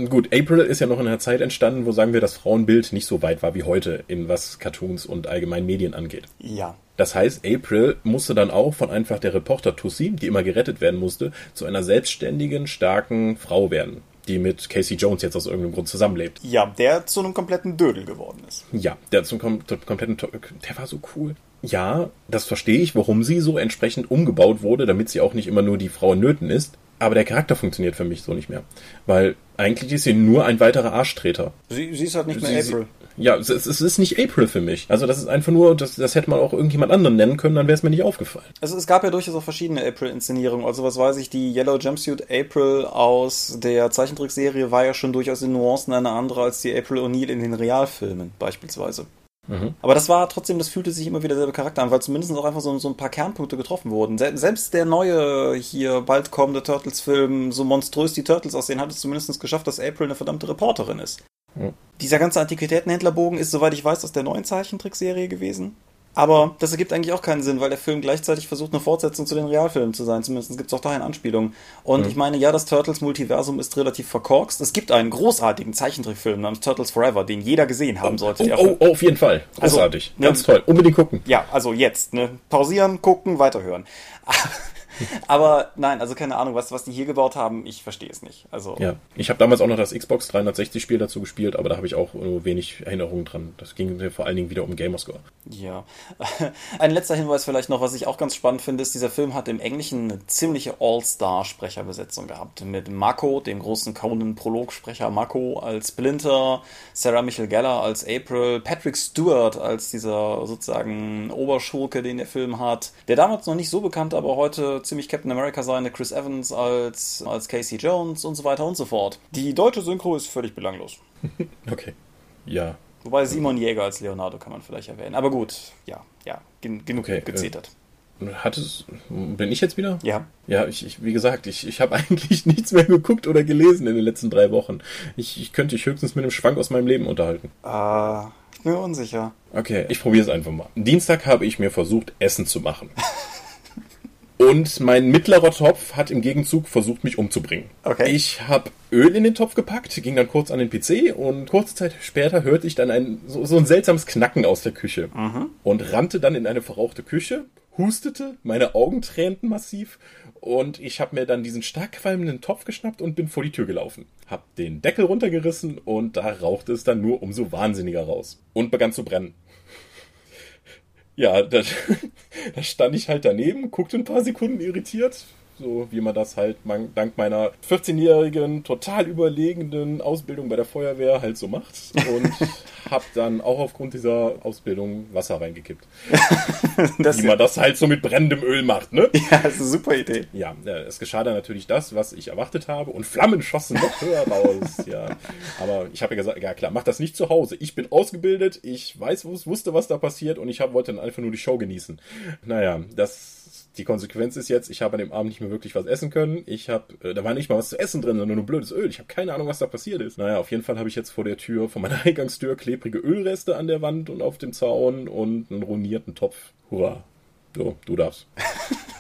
Gut, April ist ja noch in einer Zeit entstanden, wo sagen wir, das Frauenbild nicht so weit war wie heute, in was Cartoons und allgemein Medien angeht. Ja. Das heißt, April musste dann auch von einfach der Reporter Tussi, die immer gerettet werden musste, zu einer selbstständigen, starken Frau werden die mit Casey Jones jetzt aus irgendeinem Grund zusammenlebt. Ja, der zu einem kompletten Dödel geworden ist. Ja, der zum kom kompletten, der war so cool. Ja, das verstehe ich, warum sie so entsprechend umgebaut wurde, damit sie auch nicht immer nur die Frau in Nöten ist. Aber der Charakter funktioniert für mich so nicht mehr. Weil eigentlich ist sie nur ein weiterer Arschtreter. Sie, sie ist halt nicht mehr sie, April. Ja, es, es, ist nicht April für mich. Also das ist einfach nur, das, das hätte man auch irgendjemand anderen nennen können, dann wäre es mir nicht aufgefallen. Also es gab ja durchaus auch verschiedene April-Inszenierungen. Also was weiß ich, die Yellow Jumpsuit April aus der Zeichentrickserie war ja schon durchaus in Nuancen eine andere als die April O'Neil in den Realfilmen beispielsweise. Mhm. Aber das war trotzdem, das fühlte sich immer wieder derselbe Charakter an, weil zumindest auch einfach so, so ein paar Kernpunkte getroffen wurden. selbst der neue hier bald kommende Turtles-Film, so monströs die Turtles aussehen, hat es zumindest geschafft, dass April eine verdammte Reporterin ist. Dieser ganze Antiquitätenhändlerbogen ist, soweit ich weiß, aus der neuen Zeichentrickserie gewesen. Aber das ergibt eigentlich auch keinen Sinn, weil der Film gleichzeitig versucht, eine Fortsetzung zu den Realfilmen zu sein. Zumindest gibt es auch dahin Anspielungen. Und mhm. ich meine, ja, das Turtles-Multiversum ist relativ verkorkst. Es gibt einen großartigen Zeichentrickfilm namens Turtles Forever, den jeder gesehen haben sollte. Oh, oh, oh auf jeden Fall. Also, Großartig. Also, Ganz ne, toll. Unbedingt gucken. Ja, also jetzt. Ne? Pausieren, gucken, weiterhören. Aber nein, also keine Ahnung, was, was die hier gebaut haben, ich verstehe es nicht. Also, ja, ich habe damals auch noch das Xbox 360-Spiel dazu gespielt, aber da habe ich auch nur wenig Erinnerungen dran. Das ging mir vor allen Dingen wieder um Gamerscore. Ja. Ein letzter Hinweis vielleicht noch, was ich auch ganz spannend finde, ist, dieser Film hat im Englischen eine ziemliche All-Star-Sprecherbesetzung gehabt. Mit Mako, dem großen Conan-Prologsprecher Mako als Splinter, Sarah Michelle Geller als April, Patrick Stewart als dieser sozusagen Oberschurke, den der Film hat, der damals noch nicht so bekannt, aber heute ziemlich Captain America sein, Chris Evans als, als Casey Jones und so weiter und so fort. Die deutsche Synchro ist völlig belanglos. okay. Ja. Wobei Simon Jäger als Leonardo kann man vielleicht erwähnen. Aber gut, ja, ja, gen genug okay, gezetert. Äh, hat es, bin ich jetzt wieder? Ja. Ja, ich, ich wie gesagt, ich, ich habe eigentlich nichts mehr geguckt oder gelesen in den letzten drei Wochen. Ich, ich könnte dich höchstens mit einem Schwank aus meinem Leben unterhalten. Ah, ich bin mir unsicher. Okay, ich probiere es einfach mal. Dienstag habe ich mir versucht, Essen zu machen. Und mein mittlerer Topf hat im Gegenzug versucht, mich umzubringen. Okay. Ich habe Öl in den Topf gepackt, ging dann kurz an den PC und kurze Zeit später hörte ich dann ein, so, so ein seltsames Knacken aus der Küche. Mhm. Und rannte dann in eine verrauchte Küche, hustete, meine Augen tränten massiv und ich habe mir dann diesen stark qualmenden Topf geschnappt und bin vor die Tür gelaufen. Hab den Deckel runtergerissen und da rauchte es dann nur umso wahnsinniger raus. Und begann zu brennen. Ja, da, da stand ich halt daneben, guckte ein paar Sekunden irritiert, so wie man das halt dank meiner 14-jährigen, total überlegenden Ausbildung bei der Feuerwehr halt so macht. Und habe dann auch aufgrund dieser Ausbildung Wasser reingekippt. wie man das halt so mit brennendem Öl macht, ne? Ja, das ist eine super Idee. Ja, es geschah dann natürlich das, was ich erwartet habe und Flammen schossen noch höher raus. ja, aber ich habe ja gesagt, ja klar, mach das nicht zu Hause. Ich bin ausgebildet, ich weiß, wusste, was da passiert und ich hab, wollte dann einfach nur die Show genießen. Naja, das die Konsequenz ist jetzt, ich habe an dem Abend nicht mehr wirklich was essen können. Ich habe, äh, da war nicht mal was zu essen drin, sondern nur blödes Öl. Ich habe keine Ahnung, was da passiert ist. Naja, auf jeden Fall habe ich jetzt vor der Tür, von meiner Eingangstür, klebrige Ölreste an der Wand und auf dem Zaun und einen ruinierten Topf. Hurra. So, du darfst.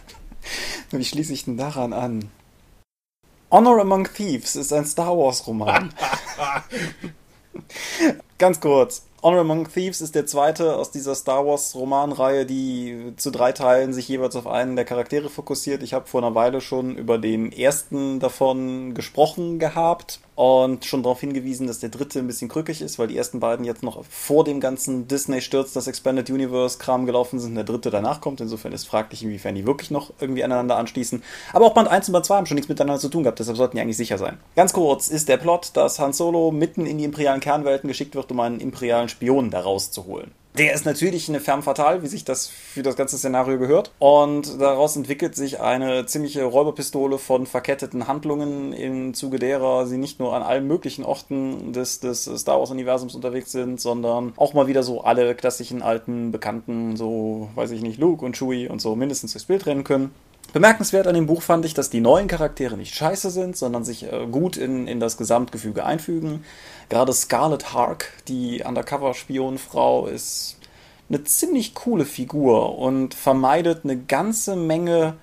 Wie schließe ich denn daran an? Honor Among Thieves ist ein Star Wars Roman. Ganz kurz. Honor Among Thieves ist der zweite aus dieser Star Wars Romanreihe, die zu drei Teilen sich jeweils auf einen der Charaktere fokussiert. Ich habe vor einer Weile schon über den ersten davon gesprochen gehabt. und schon darauf hingewiesen, dass der dritte ein bisschen krückig ist, weil die ersten beiden jetzt noch vor dem ganzen Disney-Sturz, das Expanded Universe-Kram gelaufen sind, und der dritte danach kommt. Insofern ist fraglich, inwiefern die wirklich noch irgendwie aneinander anschließen. Aber auch Band 1 und Band 2 haben schon nichts miteinander zu tun gehabt, deshalb sollten die eigentlich sicher sein. Ganz kurz ist der Plot, dass Han Solo mitten in die imperialen Kernwelten geschickt wird, um einen imperialen Spion daraus zu holen. Der ist natürlich eine Femme fatale, wie sich das für das ganze Szenario gehört. Und daraus entwickelt sich eine ziemliche Räuberpistole von verketteten Handlungen, im Zuge derer sie nicht nur an allen möglichen Orten des, des Star Wars-Universums unterwegs sind, sondern auch mal wieder so alle klassischen alten Bekannten, so weiß ich nicht, Luke und Chewie und so mindestens durchs Bild rennen können. Bemerkenswert an dem Buch fand ich, dass die neuen Charaktere nicht scheiße sind, sondern sich äh, gut in, in das Gesamtgefüge einfügen. Gerade Scarlet Hark, die Undercover-Spionfrau, ist eine ziemlich coole Figur und vermeidet eine ganze Menge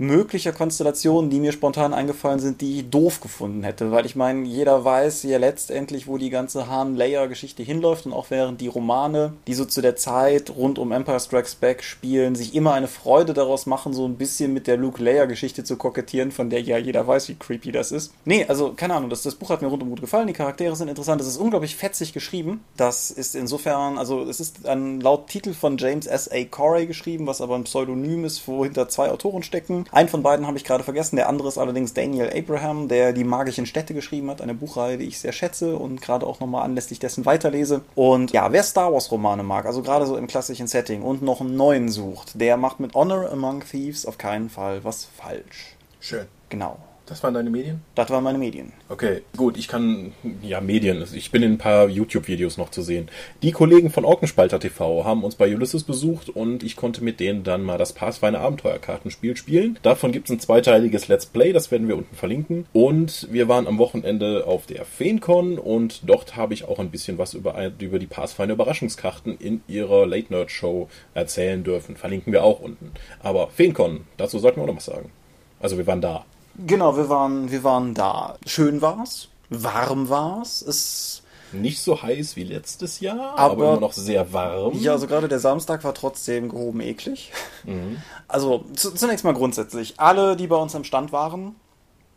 möglicher Konstellationen, die mir spontan eingefallen sind, die ich doof gefunden hätte. Weil ich meine, jeder weiß ja letztendlich, wo die ganze Han-Layer-Geschichte hinläuft und auch während die Romane, die so zu der Zeit rund um Empire Strikes Back spielen, sich immer eine Freude daraus machen, so ein bisschen mit der Luke-Layer-Geschichte zu kokettieren, von der ja jeder weiß, wie creepy das ist. Nee, also keine Ahnung, das, das Buch hat mir rundum gut gefallen, die Charaktere sind interessant, es ist unglaublich fetzig geschrieben. Das ist insofern, also es ist ein laut Titel von James S. A. Corey geschrieben, was aber ein Pseudonym ist, wo hinter zwei Autoren stecken. Einen von beiden habe ich gerade vergessen, der andere ist allerdings Daniel Abraham, der die magischen Städte geschrieben hat, eine Buchreihe, die ich sehr schätze und gerade auch nochmal anlässlich dessen weiterlese. Und ja, wer Star Wars Romane mag, also gerade so im klassischen Setting und noch einen neuen sucht, der macht mit Honor Among Thieves auf keinen Fall was falsch. Schön. Genau. Das waren deine Medien? Das waren meine Medien. Okay, gut, ich kann, ja, Medien, ich bin in ein paar YouTube-Videos noch zu sehen. Die Kollegen von Orkenspalter TV haben uns bei Ulysses besucht und ich konnte mit denen dann mal das Pathfinder Abenteuerkartenspiel spielen. Davon gibt es ein zweiteiliges Let's Play, das werden wir unten verlinken. Und wir waren am Wochenende auf der FeenCon und dort habe ich auch ein bisschen was über, über die Pathfinder Überraschungskarten in ihrer Late Nerd Show erzählen dürfen. Verlinken wir auch unten. Aber FeenCon, dazu sollten wir auch noch was sagen. Also wir waren da. Genau, wir waren, wir waren da. Schön war's, warm war's. Es nicht so heiß wie letztes Jahr, aber, aber immer noch sehr warm. Ja, also gerade der Samstag war trotzdem gehoben eklig. Mhm. Also zu, zunächst mal grundsätzlich, alle, die bei uns am Stand waren,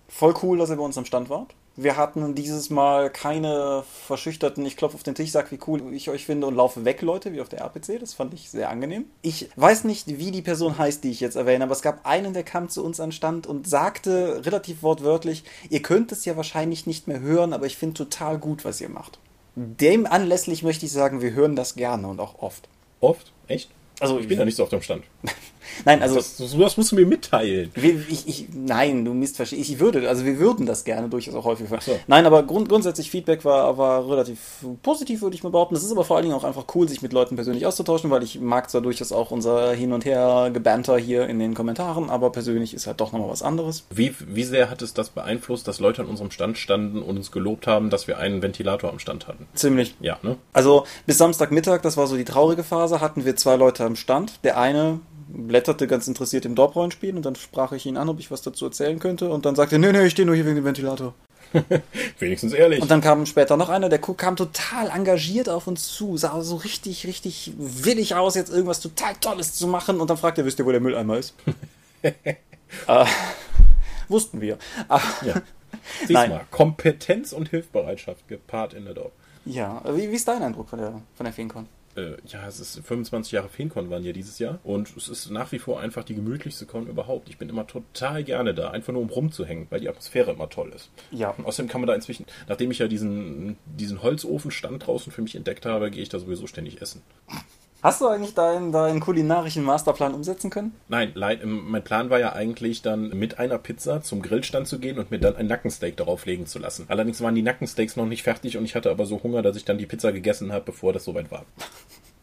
voll cool, dass ihr bei uns am Stand wart. Wir hatten dieses Mal keine verschüchterten, ich klopfe auf den Tisch, sag, wie cool ich euch finde und laufe weg, Leute, wie auf der RPC. Das fand ich sehr angenehm. Ich weiß nicht, wie die Person heißt, die ich jetzt erwähne, aber es gab einen, der kam zu uns an Stand und sagte relativ wortwörtlich, ihr könnt es ja wahrscheinlich nicht mehr hören, aber ich finde total gut, was ihr macht. Dem anlässlich möchte ich sagen, wir hören das gerne und auch oft. Oft? Echt? Also ich bin ja nicht so auf dem Stand. Nein, also. Das, das, musst du mir mitteilen. Ich, ich, nein, du missverstehst. Ich würde, also wir würden das gerne durchaus auch häufig. So. Nein, aber grund, grundsätzlich Feedback war, war relativ positiv, würde ich mal behaupten. Das ist aber vor allen Dingen auch einfach cool, sich mit Leuten persönlich auszutauschen, weil ich mag zwar durchaus auch unser Hin und Her Gebanter hier in den Kommentaren, aber persönlich ist halt doch nochmal was anderes. Wie, wie sehr hat es das beeinflusst, dass Leute an unserem Stand standen und uns gelobt haben, dass wir einen Ventilator am Stand hatten? Ziemlich. Ja, ne? Also bis Samstagmittag, das war so die traurige Phase, hatten wir zwei Leute am Stand. Der eine blätterte ganz interessiert im Dorp-Rollenspiel und dann sprach ich ihn an, ob ich was dazu erzählen könnte und dann sagte er, nee, nee, ich stehe nur hier wegen dem Ventilator. Wenigstens ehrlich. Und dann kam später noch einer, der kam total engagiert auf uns zu, sah so richtig, richtig willig aus, jetzt irgendwas total Tolles zu machen und dann fragte er, wisst ihr, wo der Mülleimer ist? äh, wussten wir. Ah, ja. Siehst Nein. mal, Kompetenz und Hilfsbereitschaft gepaart in der Dorf. Ja, wie, wie ist dein Eindruck von der, von der FeenCon? Äh, ja, es ist 25 Jahre FeenCon waren ja dieses Jahr und es ist nach wie vor einfach die gemütlichste Con überhaupt. Ich bin immer total gerne da, einfach nur um rumzuhängen, weil die Atmosphäre immer toll ist. Ja. Und außerdem kann man da inzwischen, nachdem ich ja diesen, diesen Holzofenstand draußen für mich entdeckt habe, gehe ich da sowieso ständig essen. Hast du eigentlich deinen, deinen kulinarischen Masterplan umsetzen können? Nein, mein Plan war ja eigentlich dann mit einer Pizza zum Grillstand zu gehen und mir dann ein Nackensteak darauf legen zu lassen. Allerdings waren die Nackensteaks noch nicht fertig und ich hatte aber so Hunger, dass ich dann die Pizza gegessen habe, bevor das soweit war.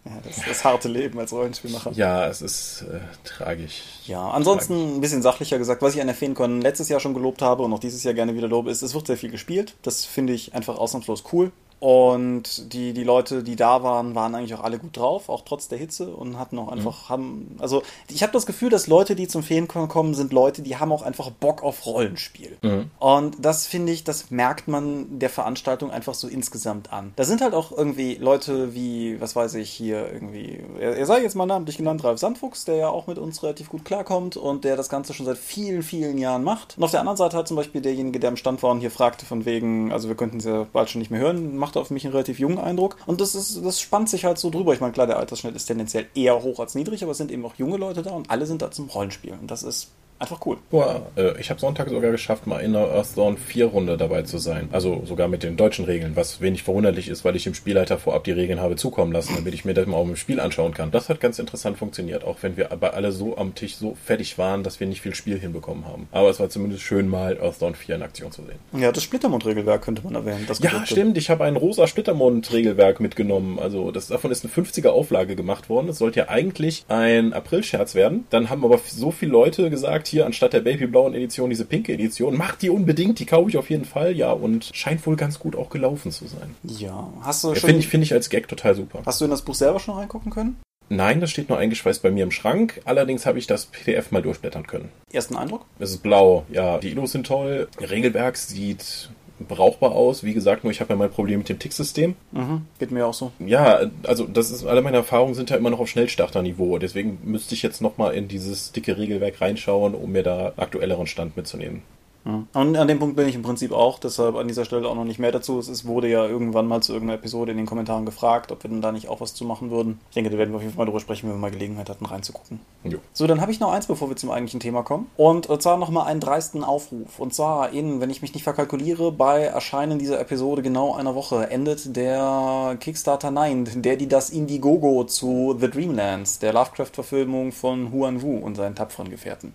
Ja, das ist das harte Leben als Rollenspielmacher. Ja, es ist äh, tragisch. Ja, ansonsten tragisch. ein bisschen sachlicher gesagt, was ich an der FeenCon letztes Jahr schon gelobt habe und auch dieses Jahr gerne wieder lobe, ist, es wird sehr viel gespielt. Das finde ich einfach ausnahmslos cool. Und die, die Leute, die da waren, waren eigentlich auch alle gut drauf, auch trotz der Hitze und hatten auch einfach, mhm. haben, also ich habe das Gefühl, dass Leute, die zum Feenkon kommen, sind Leute, die haben auch einfach Bock auf Rollenspiel. Mhm. Und das finde ich, das merkt man der Veranstaltung einfach so insgesamt an. Da sind halt auch irgendwie Leute wie, was weiß ich, hier irgendwie, er, er sei jetzt mal namentlich genannt, Ralf Sandfuchs, der ja auch mit uns relativ gut klarkommt und der das Ganze schon seit vielen, vielen Jahren macht. Und auf der anderen Seite hat zum Beispiel derjenige, der am Stand war und hier fragte von wegen, also wir könnten sie ja bald schon nicht mehr hören, macht auf mich einen relativ jungen Eindruck. Und das ist, das spannt sich halt so drüber. Ich meine, klar, der Altersschnitt ist tendenziell eher hoch als niedrig, aber es sind eben auch junge Leute da und alle sind da zum Rollenspielen. Und das ist einfach cool. Boah, äh, ich habe Sonntag sogar geschafft, mal in der Earthdawn 4 Runde dabei zu sein. Also sogar mit den deutschen Regeln, was wenig verwunderlich ist, weil ich dem Spielleiter vorab die Regeln habe zukommen lassen, damit ich mir das mal auch im Spiel anschauen kann. Das hat ganz interessant funktioniert, auch wenn wir aber alle so am Tisch so fertig waren, dass wir nicht viel Spiel hinbekommen haben. Aber es war zumindest schön, mal Earthdawn 4 in Aktion zu sehen. Ja, das Splittermond-Regelwerk könnte man erwähnen. ja, stimmt. Ich habe ein rosa Splittermond-Regelwerk mitgenommen. Also das, davon ist eine 50er Auflage gemacht worden. Es sollte ja eigentlich ein April-Scherz werden. Dann haben aber so viele Leute gesagt, hier anstatt der Baby blauen Edition diese pinke Edition. Macht die unbedingt, die kaufe ich auf jeden Fall, ja, und scheint wohl ganz gut auch gelaufen zu sein. Ja, hast du schon. Finde ich, find ich als Gag total super. Hast du in das Buch selber schon reingucken können? Nein, das steht nur eingeschweißt bei mir im Schrank. Allerdings habe ich das PDF mal durchblättern können. Ersten Eindruck? Es ist blau, ja. Die Illos sind toll. Regelberg sieht brauchbar aus. Wie gesagt, nur ich habe ja mein Problem mit dem Tick-System. Mhm, geht mir auch so. Ja, also das ist, alle meine Erfahrungen sind ja immer noch auf Schnellstarterniveau. Deswegen müsste ich jetzt nochmal in dieses dicke Regelwerk reinschauen, um mir da aktuelleren Stand mitzunehmen. Und an dem Punkt bin ich im Prinzip auch, deshalb an dieser Stelle auch noch nicht mehr dazu. Es wurde ja irgendwann mal zu irgendeiner Episode in den Kommentaren gefragt, ob wir denn da nicht auch was zu machen würden. Ich denke, da werden wir auf jeden Fall mal drüber sprechen, wenn wir mal Gelegenheit hatten, reinzugucken. Jo. So, dann habe ich noch eins, bevor wir zum eigentlichen Thema kommen. Und zwar nochmal einen dreisten Aufruf. Und zwar in, wenn ich mich nicht verkalkuliere, bei Erscheinen dieser Episode genau einer Woche endet der Kickstarter 9, der die das Indiegogo zu The Dreamlands, der Lovecraft-Verfilmung von Huan Wu und seinen tapferen Gefährten.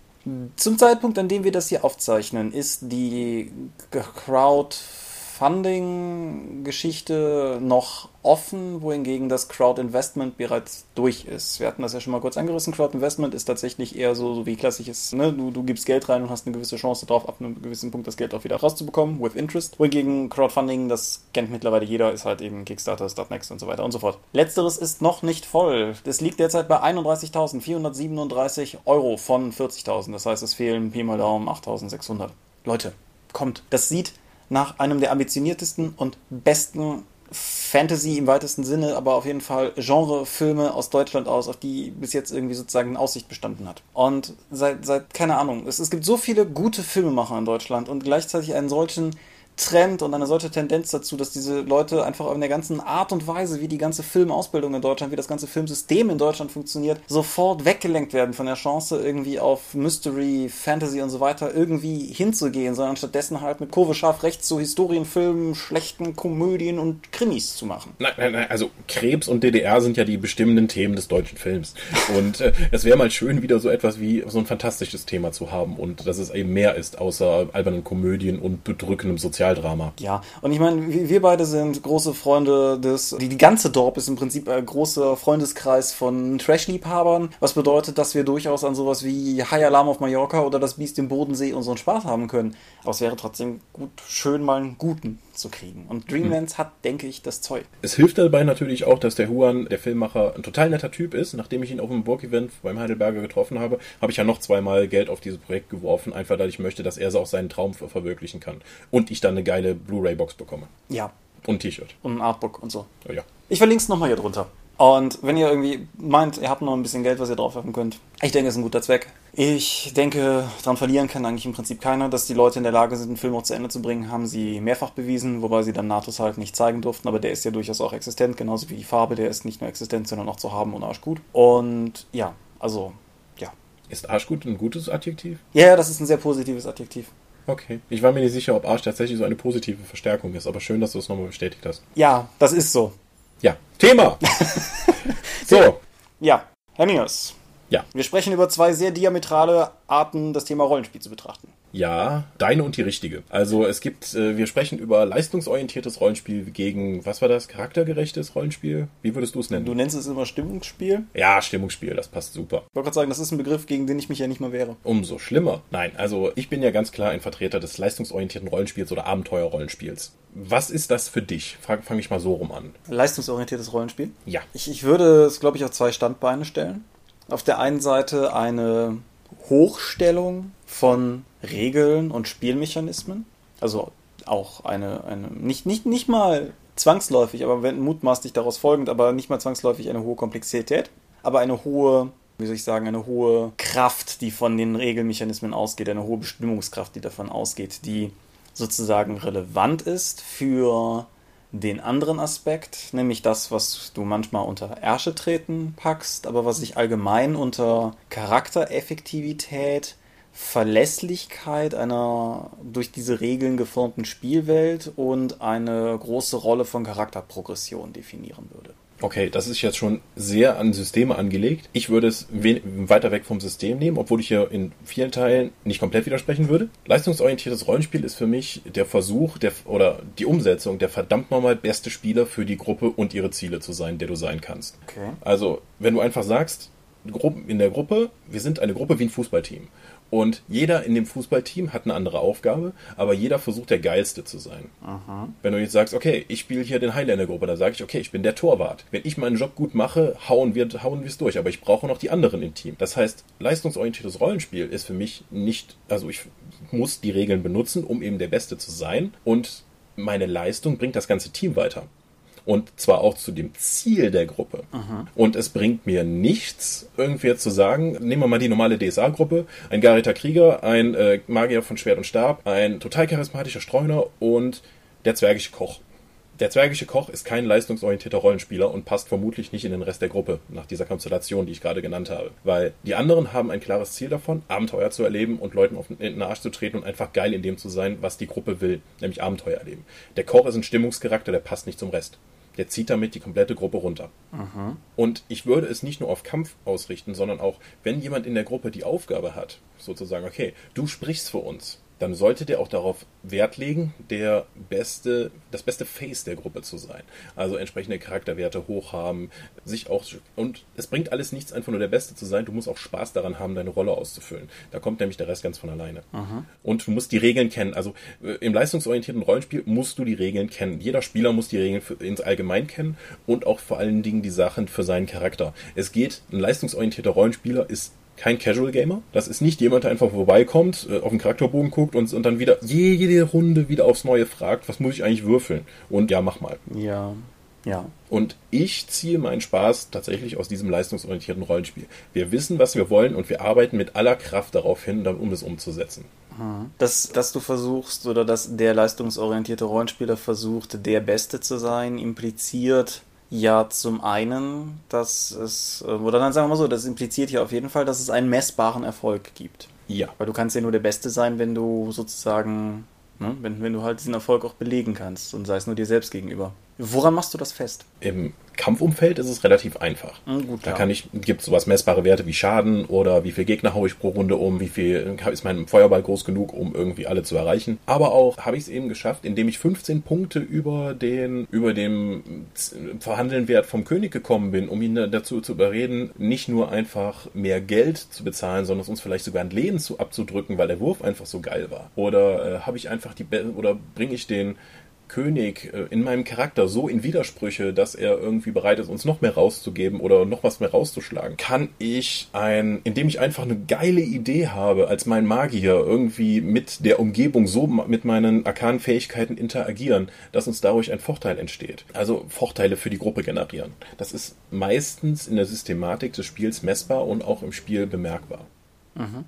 Zum Zeitpunkt, an dem wir das hier aufzeichnen, ist die Crowdfunding-Geschichte noch offen, wohingegen das Crowd-Investment bereits durch ist. Wir hatten das ja schon mal kurz angerissen. Crowd-Investment ist tatsächlich eher so, so wie klassisches, ne? du, du gibst Geld rein und hast eine gewisse Chance darauf, ab einem gewissen Punkt das Geld auch wieder rauszubekommen, with interest. Wohingegen Crowdfunding, das kennt mittlerweile jeder, ist halt eben Kickstarter, Startnext und so weiter und so fort. Letzteres ist noch nicht voll. Das liegt derzeit bei 31.437 Euro von 40.000. Das heißt, es fehlen Pi mal Daumen 8.600. Leute, kommt. Das sieht nach einem der ambitioniertesten und besten Fantasy im weitesten Sinne, aber auf jeden Fall Genrefilme aus Deutschland aus, auf die bis jetzt irgendwie sozusagen eine Aussicht bestanden hat. Und seit, seit keine Ahnung, es, es gibt so viele gute Filmemacher in Deutschland und gleichzeitig einen solchen Trend und eine solche Tendenz dazu, dass diese Leute einfach in der ganzen Art und Weise, wie die ganze Filmausbildung in Deutschland, wie das ganze Filmsystem in Deutschland funktioniert, sofort weggelenkt werden von der Chance, irgendwie auf Mystery, Fantasy und so weiter irgendwie hinzugehen, sondern stattdessen halt mit Kurve scharf rechts so Historienfilmen, schlechten Komödien und Krimis zu machen. Nein, nein, nein, also Krebs und DDR sind ja die bestimmenden Themen des deutschen Films. Und äh, es wäre mal schön, wieder so etwas wie so ein fantastisches Thema zu haben und dass es eben mehr ist, außer albernen Komödien und bedrückendem Sozial Sozialdrama. Ja, und ich meine, wir beide sind große Freunde des, die, die ganze Dorp ist im Prinzip ein großer Freundeskreis von Trash-Liebhabern, was bedeutet, dass wir durchaus an sowas wie High Alarm auf Mallorca oder das Biest im Bodensee unseren Spaß haben können. Aber es wäre trotzdem gut, schön mal einen guten zu kriegen. Und Dreamlands hm. hat, denke ich, das Zeug. Es hilft dabei natürlich auch, dass der Huan, der Filmmacher, ein total netter Typ ist. Nachdem ich ihn auf dem Burg-Event beim Heidelberger getroffen habe, habe ich ja noch zweimal Geld auf dieses Projekt geworfen, einfach weil ich möchte, dass er so auch seinen Traum verwirklichen kann. Und ich dann eine geile Blu-ray-Box bekomme. Ja. Und ein T-Shirt. Und ein Artbook und so. Oh, ja. Ich verlinke es nochmal hier drunter. Und wenn ihr irgendwie meint, ihr habt noch ein bisschen Geld, was ihr draufwerfen könnt, ich denke, es ist ein guter Zweck. Ich denke, daran verlieren kann eigentlich im Prinzip keiner, dass die Leute in der Lage sind, einen Film auch zu Ende zu bringen, haben sie mehrfach bewiesen, wobei sie dann Natus halt nicht zeigen durften, aber der ist ja durchaus auch existent, genauso wie die Farbe, der ist nicht nur existent, sondern auch zu haben und arschgut. Und ja, also, ja. Ist arschgut ein gutes Adjektiv? Ja, das ist ein sehr positives Adjektiv. Okay. Ich war mir nicht sicher, ob Arsch tatsächlich so eine positive Verstärkung ist, aber schön, dass du es nochmal bestätigt hast. Ja, das ist so. Ja. Thema! so. Ja, Herr Mios, Ja. Wir sprechen über zwei sehr diametrale Arten, das Thema Rollenspiel zu betrachten. Ja, deine und die richtige. Also es gibt, äh, wir sprechen über leistungsorientiertes Rollenspiel gegen, was war das, charaktergerechtes Rollenspiel? Wie würdest du es nennen? Du nennst es immer Stimmungsspiel. Ja, Stimmungsspiel, das passt super. Ich wollte gerade sagen, das ist ein Begriff, gegen den ich mich ja nicht mal wehre. Umso schlimmer. Nein, also ich bin ja ganz klar ein Vertreter des leistungsorientierten Rollenspiels oder Abenteuerrollenspiels. Was ist das für dich? Fange ich mal so rum an. Leistungsorientiertes Rollenspiel? Ja. Ich, ich würde es, glaube ich, auf zwei Standbeine stellen. Auf der einen Seite eine Hochstellung von Regeln und Spielmechanismen. Also auch eine, eine nicht, nicht, nicht mal zwangsläufig, aber wenn mutmaßlich daraus folgend, aber nicht mal zwangsläufig eine hohe Komplexität, aber eine hohe, wie soll ich sagen, eine hohe Kraft, die von den Regelmechanismen ausgeht, eine hohe Bestimmungskraft, die davon ausgeht, die sozusagen relevant ist für den anderen Aspekt, nämlich das, was du manchmal unter Ärsche treten packst, aber was ich allgemein unter Charaktereffektivität, Verlässlichkeit einer durch diese Regeln geformten Spielwelt und eine große Rolle von Charakterprogression definieren würde. Okay, das ist jetzt schon sehr an Systeme angelegt. Ich würde es weiter weg vom System nehmen, obwohl ich hier in vielen Teilen nicht komplett widersprechen würde. Leistungsorientiertes Rollenspiel ist für mich der Versuch der, oder die Umsetzung der verdammt nochmal beste Spieler für die Gruppe und ihre Ziele zu sein, der du sein kannst. Okay. Also, wenn du einfach sagst, in der Gruppe, wir sind eine Gruppe wie ein Fußballteam. Und jeder in dem Fußballteam hat eine andere Aufgabe, aber jeder versucht der Geilste zu sein. Aha. Wenn du jetzt sagst, okay, ich spiele hier den Highlander-Gruppe, dann sage ich, okay, ich bin der Torwart. Wenn ich meinen Job gut mache, hauen wir hauen es durch, aber ich brauche noch die anderen im Team. Das heißt, leistungsorientiertes Rollenspiel ist für mich nicht, also ich muss die Regeln benutzen, um eben der Beste zu sein und meine Leistung bringt das ganze Team weiter und zwar auch zu dem Ziel der Gruppe. Aha. Und es bringt mir nichts, irgendwie jetzt zu sagen, nehmen wir mal die normale DSA-Gruppe, ein Garita Krieger, ein äh, Magier von Schwert und Stab, ein total charismatischer Streuner und der zwergische Koch. Der zwergische Koch ist kein leistungsorientierter Rollenspieler und passt vermutlich nicht in den Rest der Gruppe, nach dieser Konstellation, die ich gerade genannt habe. Weil die anderen haben ein klares Ziel davon, Abenteuer zu erleben und Leuten auf den Arsch zu treten und einfach geil in dem zu sein, was die Gruppe will, nämlich Abenteuer erleben. Der Koch ist ein Stimmungscharakter, der passt nicht zum Rest der zieht damit die komplette Gruppe runter. Aha. Und ich würde es nicht nur auf Kampf ausrichten, sondern auch, wenn jemand in der Gruppe die Aufgabe hat, sozusagen, okay, du sprichst für uns, dann sollte der auch darauf Wert legen, der beste, das beste Face der Gruppe zu sein. Also entsprechende Charakterwerte hoch haben, sich auch, und es bringt alles nichts, einfach nur der Beste zu sein. Du musst auch Spaß daran haben, deine Rolle auszufüllen. Da kommt nämlich der Rest ganz von alleine. Aha. Und du musst die Regeln kennen. Also äh, im leistungsorientierten Rollenspiel musst du die Regeln kennen. Jeder Spieler muss die Regeln für, ins Allgemein kennen und auch vor allen Dingen die Sachen für seinen Charakter. Es geht, ein leistungsorientierter Rollenspieler ist kein Casual Gamer. Das ist nicht jemand, der einfach vorbeikommt, äh, auf den Charakterbogen guckt und, und dann wieder jede Runde wieder aufs Neue fragt, was muss ich eigentlich würfeln? Und ja, mach mal. Ja. Ja. Und ich ziehe meinen Spaß tatsächlich aus diesem leistungsorientierten Rollenspiel. Wir wissen, was wir wollen und wir arbeiten mit aller Kraft darauf hin, um es umzusetzen. Dass, dass du versuchst oder dass der leistungsorientierte Rollenspieler versucht, der Beste zu sein, impliziert ja zum einen, dass es, oder dann sagen wir mal so, das impliziert ja auf jeden Fall, dass es einen messbaren Erfolg gibt. Ja. Weil du kannst ja nur der Beste sein, wenn du sozusagen, ne, wenn, wenn du halt diesen Erfolg auch belegen kannst und sei es nur dir selbst gegenüber. Woran machst du das fest? Im Kampfumfeld ist es relativ einfach. Hm, gut, da ja. kann ich, gibt sowas messbare Werte wie Schaden oder wie viel Gegner haue ich pro Runde um, wie viel ist mein Feuerball groß genug, um irgendwie alle zu erreichen. Aber auch habe ich es eben geschafft, indem ich 15 Punkte über den, über dem Verhandelnwert vom König gekommen bin, um ihn dazu zu überreden, nicht nur einfach mehr Geld zu bezahlen, sondern uns vielleicht sogar ein Lehen zu abzudrücken, weil der Wurf einfach so geil war. Oder äh, habe ich einfach die, oder bringe ich den König äh, in meinem Charakter so in Widersprüche, dass er irgendwie bereit ist, uns noch mehr rauszugeben oder noch was mehr rauszuschlagen, kann ich ein, indem ich einfach eine geile Idee habe, als mein Magier irgendwie mit der Umgebung so mit meinen arkanen Fähigkeiten interagieren, dass uns dadurch ein Vorteil entsteht. Also Vorteile für die Gruppe generieren. Das ist meistens in der Systematik des Spiels messbar und auch im Spiel bemerkbar. Mhm.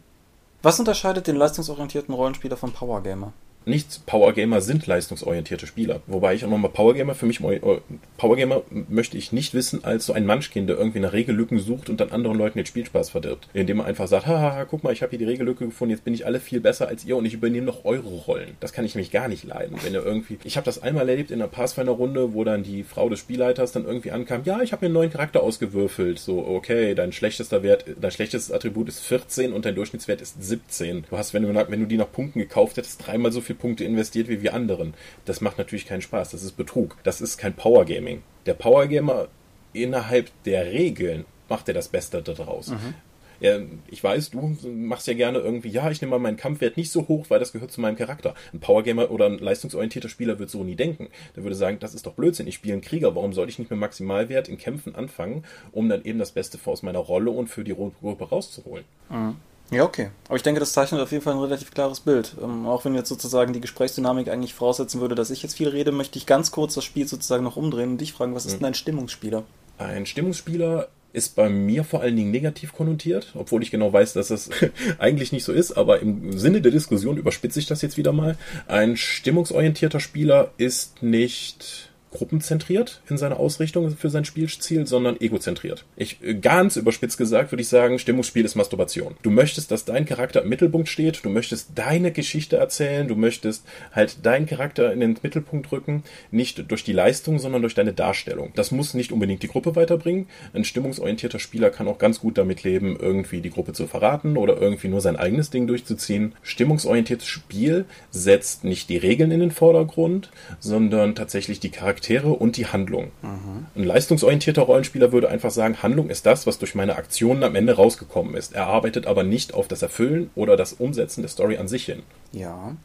Was unterscheidet den leistungsorientierten Rollenspieler vom Powergamer? Nichts Powergamer sind leistungsorientierte Spieler. Wobei ich auch nochmal Powergamer für mich Powergamer möchte ich nicht wissen als so ein Munchkin, der irgendwie nach Regellücken sucht und dann anderen Leuten den Spielspaß verdirbt. Indem er einfach sagt, haha, guck mal, ich habe hier die Regellücke gefunden, jetzt bin ich alle viel besser als ihr und ich übernehme noch eure Rollen. Das kann ich nämlich gar nicht leiden. Wenn er irgendwie, ich habe das einmal erlebt in einer Pathfinder-Runde, wo dann die Frau des Spielleiters dann irgendwie ankam, ja, ich habe mir einen neuen Charakter ausgewürfelt. So, okay, dein schlechtester Wert, dein schlechtestes Attribut ist 14 und dein Durchschnittswert ist 17. Du hast, wenn du, wenn du die nach Punkten gekauft hättest, dreimal so viele Punkte investiert wie wir anderen. Das macht natürlich keinen Spaß. Das ist Betrug. Das ist kein Powergaming. Der Powergamer innerhalb der Regeln macht er das Beste daraus. Mhm. Ja, ich weiß, du machst ja gerne irgendwie, ja, ich nehme mal meinen Kampfwert nicht so hoch, weil das gehört zu meinem Charakter. Ein Powergamer oder ein leistungsorientierter Spieler wird so nie denken. Der würde sagen, das ist doch Blödsinn, ich spiele einen Krieger, warum soll ich nicht mit Maximalwert in Kämpfen anfangen, um dann eben das Beste aus meiner Rolle und für die Gruppe rauszuholen. Mhm. Ja, okay. Aber ich denke, das zeichnet auf jeden Fall ein relativ klares Bild. Ähm, auch wenn jetzt sozusagen die Gesprächsdynamik eigentlich voraussetzen würde, dass ich jetzt viel rede, möchte ich ganz kurz das Spiel sozusagen noch umdrehen und dich fragen, was ist mhm. denn ein Stimmungsspieler? Ein Stimmungsspieler ist bei mir vor allen Dingen negativ konnotiert, obwohl ich genau weiß, dass es eigentlich nicht so ist, aber im Sinne der Diskussion überspitze ich das jetzt wieder mal. Ein stimmungsorientierter Spieler ist nicht gruppenzentriert in seiner Ausrichtung für sein Spielziel, sondern egozentriert. Ich ganz überspitzt gesagt würde ich sagen, Stimmungsspiel ist Masturbation. Du möchtest, dass dein Charakter im Mittelpunkt steht, du möchtest deine Geschichte erzählen, du möchtest halt deinen Charakter in den Mittelpunkt rücken, nicht durch die Leistung, sondern durch deine Darstellung. Das muss nicht unbedingt die Gruppe weiterbringen. Ein stimmungsorientierter Spieler kann auch ganz gut damit leben, irgendwie die Gruppe zu verraten oder irgendwie nur sein eigenes Ding durchzuziehen. Stimmungsorientiertes Spiel setzt nicht die Regeln in den Vordergrund, sondern tatsächlich die Charaktere Charaktere und die Handlung. Mhm. Ein leistungsorientierter Rollenspieler würde einfach sagen, Handlung ist das, was durch meine Aktionen am Ende rausgekommen ist. Er arbeitet aber nicht auf das Erfüllen oder das Umsetzen der Story an sich hin. Ja.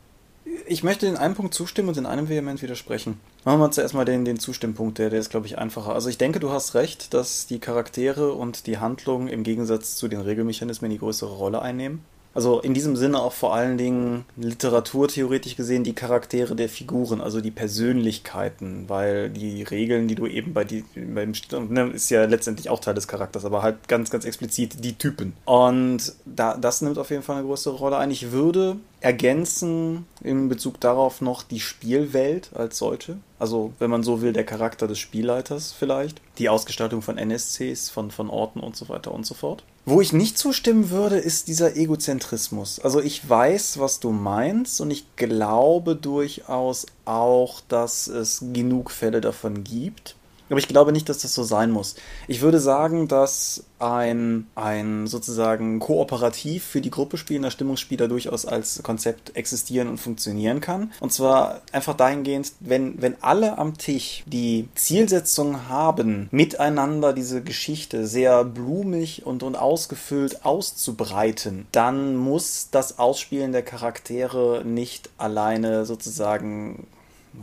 Ich möchte in einem Punkt zustimmen und in einem vehement widersprechen. Machen wir zuerst mal den, den Zustimmpunkt, der, der ist, glaube ich, einfacher. Also ich denke, du hast recht, dass die Charaktere und die Handlung im Gegensatz zu den Regelmechanismen die größere Rolle einnehmen. Also in diesem Sinne auch vor allen Dingen literaturtheoretisch gesehen die Charaktere der Figuren, also die Persönlichkeiten, weil die Regeln, die du eben bei beim ne, ist ja letztendlich auch Teil des Charakters, aber halt ganz ganz explizit die Typen. Und da das nimmt auf jeden Fall eine größere Rolle ein. Ich würde ergänzen in Bezug darauf noch die Spielwelt als solche. Also, wenn man so will, der Charakter des Spielleiters vielleicht. Die Ausgestaltung von NSCs, von, von Orten und so weiter und so fort. Wo ich nicht zustimmen würde, ist dieser Egozentrismus. Also ich weiß, was du meinst und ich glaube durchaus auch, dass es genug Fälle davon gibt. Aber ich glaube nicht, dass das so sein muss. Ich würde sagen, dass ein, ein sozusagen kooperativ für die Gruppe spielender Stimmungsspieler durchaus als Konzept existieren und funktionieren kann. Und zwar einfach dahingehend, wenn, wenn alle am Tisch die Zielsetzung haben, miteinander diese Geschichte sehr blumig und, und ausgefüllt auszubreiten, dann muss das Ausspielen der Charaktere nicht alleine sozusagen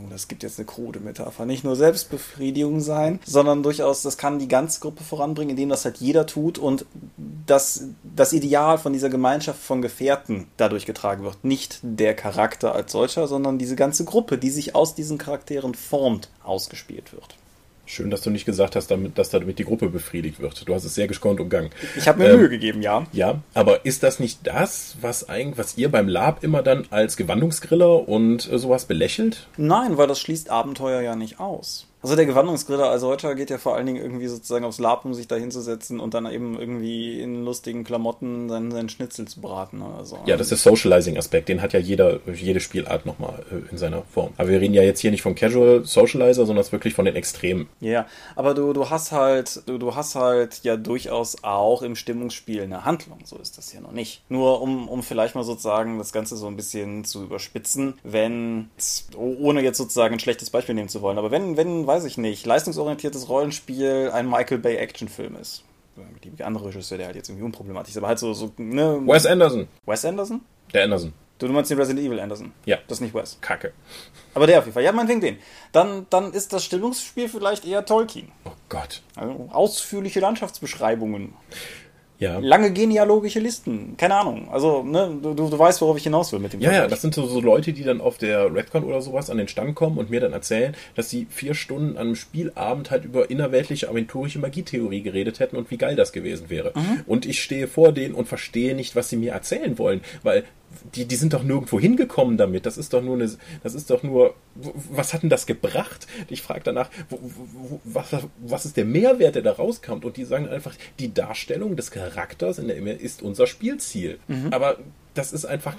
das gibt jetzt eine krude Metapher, nicht nur Selbstbefriedigung sein, sondern durchaus, das kann die ganze Gruppe voranbringen, indem das halt jeder tut und das, das Ideal von dieser Gemeinschaft von Gefährten dadurch getragen wird. Nicht der Charakter als solcher, sondern diese ganze Gruppe, die sich aus diesen Charakteren formt, ausgespielt wird. Schön, dass du nicht gesagt hast, damit, dass damit die Gruppe befriedigt wird. Du hast es sehr gekonnt umgangen. Ich habe mir ähm, Mühe gegeben, ja. Ja, aber ist das nicht das, was eigentlich, was ihr beim Lab immer dann als Gewandungsgriller und äh, sowas belächelt? Nein, weil das schließt Abenteuer ja nicht aus. Also der Gewandungsgriller als solcher geht ja vor allen Dingen irgendwie sozusagen aufs Lab, um sich da hinzusetzen und dann eben irgendwie in lustigen Klamotten seinen, seinen Schnitzel zu braten oder so. Ja, das ist der Socializing-Aspekt, den hat ja jeder, jede Spielart nochmal äh, in seiner Form. Aber wir reden ja jetzt hier nicht vom Casual Socializer, sondern wirklich von den Extremen. Ja, aber du, du hast halt, du, du hast halt ja durchaus auch im Stimmungsspiel eine Handlung, so ist das ja noch nicht. Nur um, um vielleicht mal sozusagen das Ganze so ein bisschen zu überspitzen, wenn, ohne jetzt sozusagen ein schlechtes Beispiel nehmen zu wollen, aber wenn, wenn weiß ich nicht, leistungsorientiertes Rollenspiel ein Michael Bay Actionfilm ist. Die andere Regisseur, der halt jetzt irgendwie unproblematisch ist, aber halt so, so ne. Wes Anderson. Wes Anderson? Der Anderson. Du, du meinst den Resident Evil Anderson? Ja. Das ist nicht Wes. Kacke. Aber der auf jeden Fall. Ja, meinetwegen den. Dann, dann ist das Stimmungsspiel vielleicht eher Tolkien. Oh Gott. Also ausführliche Landschaftsbeschreibungen. Ja. Lange genealogische Listen. Keine Ahnung. Also, ne, du, du weißt, worauf ich hinaus will mit dem Ja, Vergleich. ja, das sind so, so, Leute, die dann auf der Redcon oder sowas an den Stand kommen und mir dann erzählen, dass sie vier Stunden an einem Spielabend halt über innerweltliche aventurische Magietheorie geredet hätten und wie geil das gewesen wäre. Mhm. Und ich stehe vor denen und verstehe nicht, was sie mir erzählen wollen, weil die, die sind doch nirgendwo hingekommen damit. Das ist doch nur eine, das ist doch nur, was hat denn das gebracht? Ich frage danach, wo, wo, was, was ist der Mehrwert, der da rauskommt? Und die sagen einfach, die Darstellung des Charakters in der e ist unser Spielziel. Mhm. Aber das ist einfach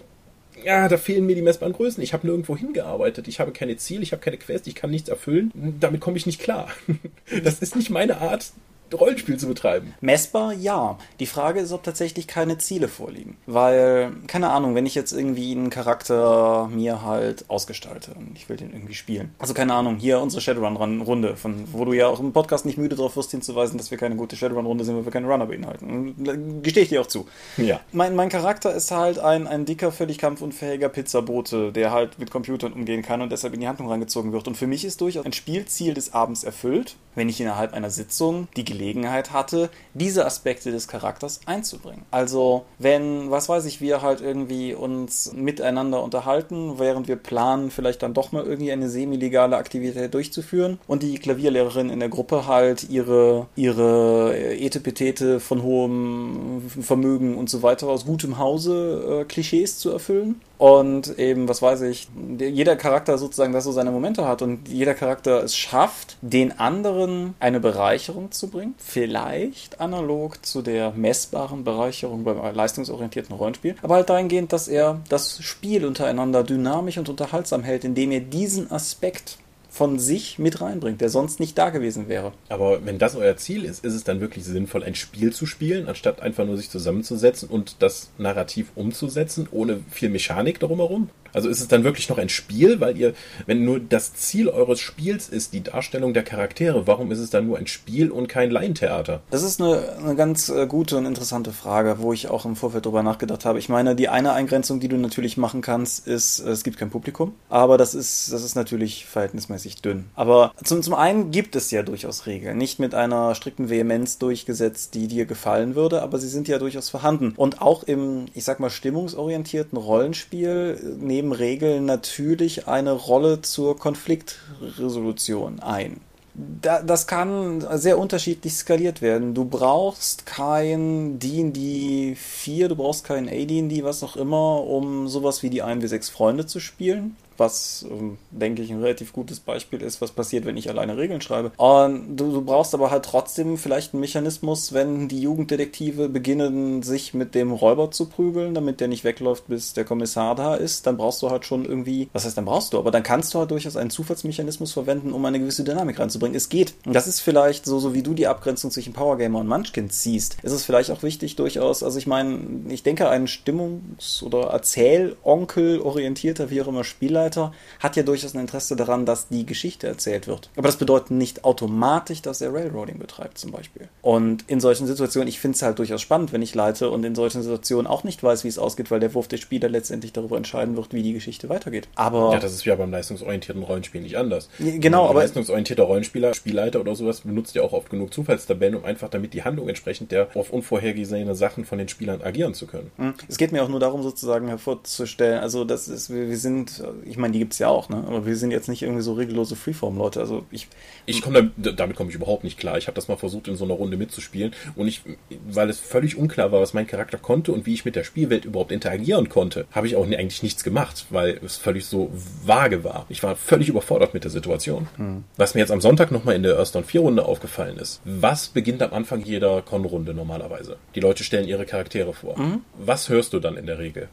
ja, da fehlen mir die messbaren Größen. Ich habe nirgendwo hingearbeitet. Ich habe keine Ziele, ich habe keine Quest, ich kann nichts erfüllen. Damit komme ich nicht klar. Das ist nicht meine Art, Rollenspiel zu betreiben. Messbar, ja. Die Frage ist, ob tatsächlich keine Ziele vorliegen. Weil, keine Ahnung, wenn ich jetzt irgendwie einen Charakter mir halt ausgestalte und ich will den irgendwie spielen. Also keine Ahnung, hier unsere Shadowrun-Runde, von wo du ja auch im Podcast nicht müde darauf wirst hinzuweisen, dass wir keine gute Shadowrun-Runde sind, weil wir keine Runner beinhalten. Gestehe ich dir auch zu. Ja. Mein, mein Charakter ist halt ein, ein dicker, völlig kampfunfähiger Pizzabote, der halt mit Computern umgehen kann und deshalb in die Handlung rangezogen wird. Und für mich ist durchaus ein Spielziel des Abends erfüllt, wenn ich innerhalb einer Sitzung die Gelegenheit Gelegenheit hatte, diese Aspekte des Charakters einzubringen. Also, wenn, was weiß ich, wir halt irgendwie uns miteinander unterhalten, während wir planen, vielleicht dann doch mal irgendwie eine semi-legale Aktivität durchzuführen und die Klavierlehrerin in der Gruppe halt ihre, ihre Etepetete von hohem Vermögen und so weiter aus gutem Hause äh, Klischees zu erfüllen und eben, was weiß ich, jeder Charakter sozusagen, dass so seine Momente hat und jeder Charakter es schafft, den anderen eine Bereicherung zu bringen. Vielleicht analog zu der messbaren Bereicherung beim leistungsorientierten Rollenspiel. Aber halt dahingehend, dass er das Spiel untereinander dynamisch und unterhaltsam hält, indem er diesen Aspekt von sich mit reinbringt, der sonst nicht da gewesen wäre. Aber wenn das euer Ziel ist, ist es dann wirklich sinnvoll, ein Spiel zu spielen, anstatt einfach nur sich zusammenzusetzen und das Narrativ umzusetzen, ohne viel Mechanik drumherum? Also ist es dann wirklich noch ein Spiel, weil ihr, wenn nur das Ziel eures Spiels ist, die Darstellung der Charaktere, warum ist es dann nur ein Spiel und kein Laientheater? Das ist eine, eine ganz äh, gute und interessante Frage, wo ich auch im Vorfeld drüber nachgedacht habe. Ich meine, die eine Eingrenzung, die du natürlich machen kannst, ist, es gibt kein Publikum, aber das ist, das ist natürlich verhältnismäßig dünn. Aber zum, zum einen gibt es ja durchaus Regeln, nicht mit einer strikten Vehemenz durchgesetzt, die dir gefallen würde, aber sie sind ja durchaus vorhanden. Und auch im, ich sag mal, stimmungsorientierten Rollenspiel nehmen nehmen Regeln natürlich eine Rolle zur Konfliktresolution ein. Da, das kann sehr unterschiedlich skaliert werden. Du brauchst kein D&D 4, du brauchst kein AD&D, was auch immer, um sowas wie die 1w6 Freunde zu spielen was, ähm, denke ich, ein relativ gutes Beispiel ist, was passiert, wenn ich alleine Regeln schreibe. Und du, du brauchst aber halt trotzdem vielleicht einen Mechanismus, wenn die Jugenddetektive beginnen, sich mit dem Räuber zu prügeln, damit der nicht wegläuft, bis der Kommissar da ist, dann brauchst du halt schon irgendwie, was heißt dann brauchst du, aber dann kannst du halt durchaus einen Zufallsmechanismus verwenden, um eine gewisse Dynamik reinzubringen. Es geht. Und das ist vielleicht so, so wie du die Abgrenzung zwischen Powergamer und Munchkin ziehst, ist es vielleicht auch wichtig durchaus, also ich meine, ich denke, ein Stimmungs- oder Erzählonkel orientierter, wie auch immer Spieler Spielleiter hat ja durchaus ein Interesse daran, dass die Geschichte erzählt wird. Aber das bedeutet nicht automatisch, dass er Railroading betreibt, zum Beispiel. Und in solchen Situationen, ich finde es halt durchaus spannend, wenn ich leite und in solchen Situationen auch nicht weiß, wie es ausgeht, weil der Wurf der Spieler letztendlich darüber entscheiden wird, wie die Geschichte weitergeht. Aber. Ja, das ist ja beim leistungsorientierten Rollenspiel nicht anders. Genau, aber. leistungsorientierter Rollenspieler, Spielleiter oder sowas benutzt ja auch oft genug Zufallstabellen, um einfach damit die Handlung entsprechend der auf unvorhergesehene Sachen von den Spielern agieren zu können. Hm. Es geht mir auch nur darum, sozusagen hervorzustellen, also das ist, wir sind, ich meine, die gibt es ja auch, ne? Aber wir sind jetzt nicht irgendwie so regellose Freeform-Leute. Also ich. Ich komme damit, damit komme ich überhaupt nicht klar. Ich habe das mal versucht, in so einer Runde mitzuspielen und ich, weil es völlig unklar war, was mein Charakter konnte und wie ich mit der Spielwelt überhaupt interagieren konnte, habe ich auch eigentlich nichts gemacht, weil es völlig so vage war. Ich war völlig überfordert mit der Situation. Hm. Was mir jetzt am Sonntag nochmal in der Earthstone 4 Runde aufgefallen ist. Was beginnt am Anfang jeder Con-Runde normalerweise? Die Leute stellen ihre Charaktere vor. Mhm. Was hörst du dann in der Regel?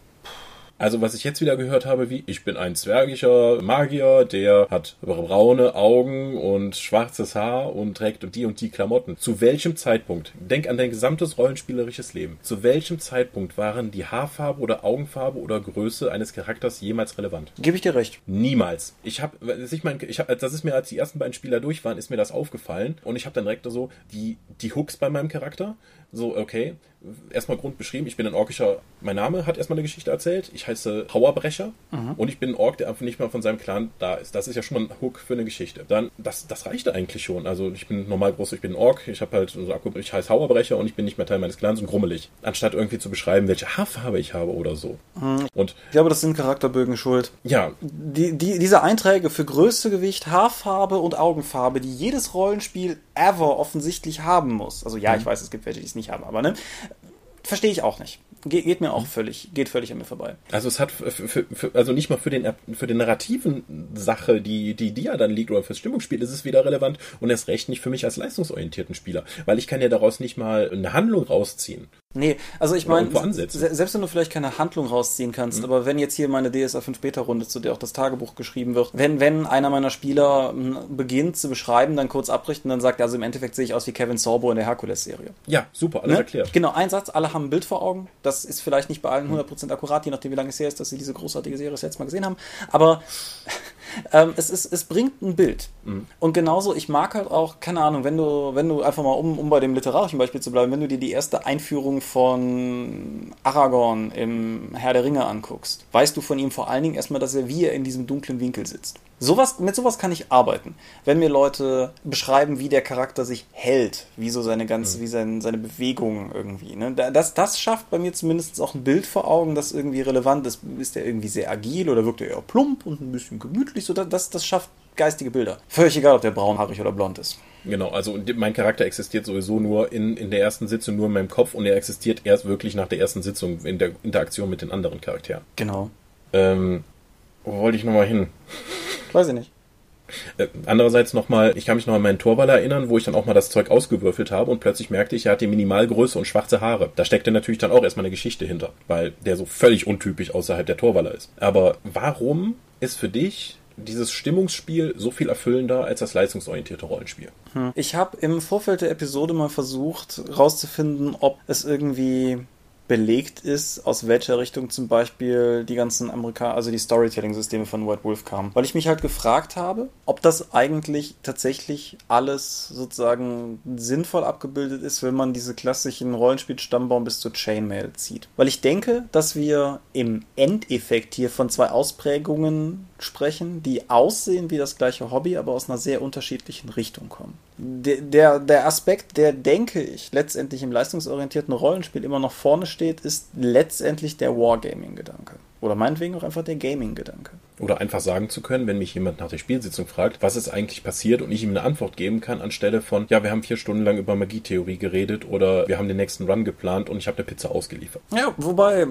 Also was ich jetzt wieder gehört habe, wie ich bin ein zwergischer Magier, der hat braune Augen und schwarzes Haar und trägt die und die Klamotten. Zu welchem Zeitpunkt, denk an dein gesamtes rollenspielerisches Leben, zu welchem Zeitpunkt waren die Haarfarbe oder Augenfarbe oder Größe eines Charakters jemals relevant? Gebe ich dir recht. Niemals. Ich habe, ich mein, ich hab, das ist mir, als die ersten beiden Spieler durch waren, ist mir das aufgefallen und ich habe dann direkt so die, die Hooks bei meinem Charakter, so, okay, erstmal Grund beschrieben. Ich bin ein orkischer, mein Name hat erstmal eine Geschichte erzählt. Ich heiße Hauerbrecher mhm. und ich bin ein Ork, der einfach nicht mal von seinem Clan da ist. Das ist ja schon mal ein Hook für eine Geschichte. Dann, das, das reichte eigentlich schon. Also ich bin normal groß, ich bin ein Ork, ich habe halt so ich heiße Hauerbrecher und ich bin nicht mehr Teil meines Clans und grummelig. Anstatt irgendwie zu beschreiben, welche Haarfarbe ich habe oder so. Mhm. Und ich glaube, das sind Charakterbögen schuld. Ja. Die, die, diese Einträge für Größe, Gewicht, Haarfarbe und Augenfarbe, die jedes Rollenspiel ever offensichtlich haben muss. Also ja, mhm. ich weiß, es gibt welche, die es nicht haben, aber ne? Verstehe ich auch nicht. Ge geht mir auch völlig, geht völlig an mir vorbei. Also es hat für, für, für, also nicht mal für den für den narrativen Sache, die die die ja dann liegt oder fürs Stimmungsspiel ist es wieder relevant und erst recht nicht für mich als leistungsorientierten Spieler, weil ich kann ja daraus nicht mal eine Handlung rausziehen. Nee, also ich meine, selbst wenn du vielleicht keine Handlung rausziehen kannst, mhm. aber wenn jetzt hier meine DSA 5 Beta Runde, zu der auch das Tagebuch geschrieben wird, wenn wenn einer meiner Spieler hm, beginnt zu beschreiben, dann kurz abbricht und dann sagt, also im Endeffekt sehe ich aus wie Kevin Sorbo in der Hercules Serie. Ja, super, alles ne? erklärt. Genau, ein Satz, alle haben ein Bild vor Augen. Das ist vielleicht nicht bei allen 100% akkurat, je nachdem wie lange es her ist, dass sie diese großartige Serie das letzte Mal gesehen haben, aber ähm, es, ist, es bringt ein Bild. Mhm. Und genauso, ich mag halt auch, keine Ahnung, wenn du, wenn du einfach mal, um, um bei dem literarischen Beispiel zu bleiben, wenn du dir die erste Einführung von Aragorn im Herr der Ringe anguckst, weißt du von ihm vor allen Dingen erstmal, dass er wie er in diesem dunklen Winkel sitzt. Sowas, mit sowas kann ich arbeiten. Wenn mir Leute beschreiben, wie der Charakter sich hält, wie so seine ganze, mhm. wie sein, seine Bewegungen irgendwie. Ne? Das, das schafft bei mir zumindest auch ein Bild vor Augen, das irgendwie relevant ist. Ist der irgendwie sehr agil oder wirkt er eher plump und ein bisschen gemütlich? So, das, das schafft geistige Bilder. Völlig egal, ob der braunhaarig oder blond ist. Genau, also mein Charakter existiert sowieso nur in, in der ersten Sitzung, nur in meinem Kopf und er existiert erst wirklich nach der ersten Sitzung in der Interaktion mit den anderen Charakteren. Genau. Ähm, wo wollte ich nochmal hin? Weiß ich nicht. Äh, andererseits nochmal, ich kann mich noch an meinen Torwall erinnern, wo ich dann auch mal das Zeug ausgewürfelt habe und plötzlich merkte ich, er hat die Minimalgröße und schwarze Haare. Da steckte natürlich dann auch erstmal eine Geschichte hinter, weil der so völlig untypisch außerhalb der Torwaller ist. Aber warum ist für dich dieses Stimmungsspiel so viel erfüllender als das leistungsorientierte Rollenspiel? Hm. Ich habe im Vorfeld der Episode mal versucht rauszufinden, ob es irgendwie belegt ist, aus welcher Richtung zum Beispiel die ganzen Amerikaner, also die Storytelling-Systeme von White Wolf kamen. Weil ich mich halt gefragt habe, ob das eigentlich tatsächlich alles sozusagen sinnvoll abgebildet ist, wenn man diese klassischen Rollenspiel-Stammbaum bis zur Chainmail zieht. Weil ich denke, dass wir im Endeffekt hier von zwei Ausprägungen sprechen, die aussehen wie das gleiche Hobby, aber aus einer sehr unterschiedlichen Richtung kommen der, der Aspekt, der, denke ich, letztendlich im leistungsorientierten Rollenspiel immer noch vorne steht, ist letztendlich der Wargaming-Gedanke. Oder meinetwegen auch einfach der Gaming-Gedanke. Oder einfach sagen zu können, wenn mich jemand nach der Spielsitzung fragt, was ist eigentlich passiert und ich ihm eine Antwort geben kann, anstelle von, ja, wir haben vier Stunden lang über Magietheorie geredet oder wir haben den nächsten Run geplant und ich habe eine Pizza ausgeliefert. Ja, wobei,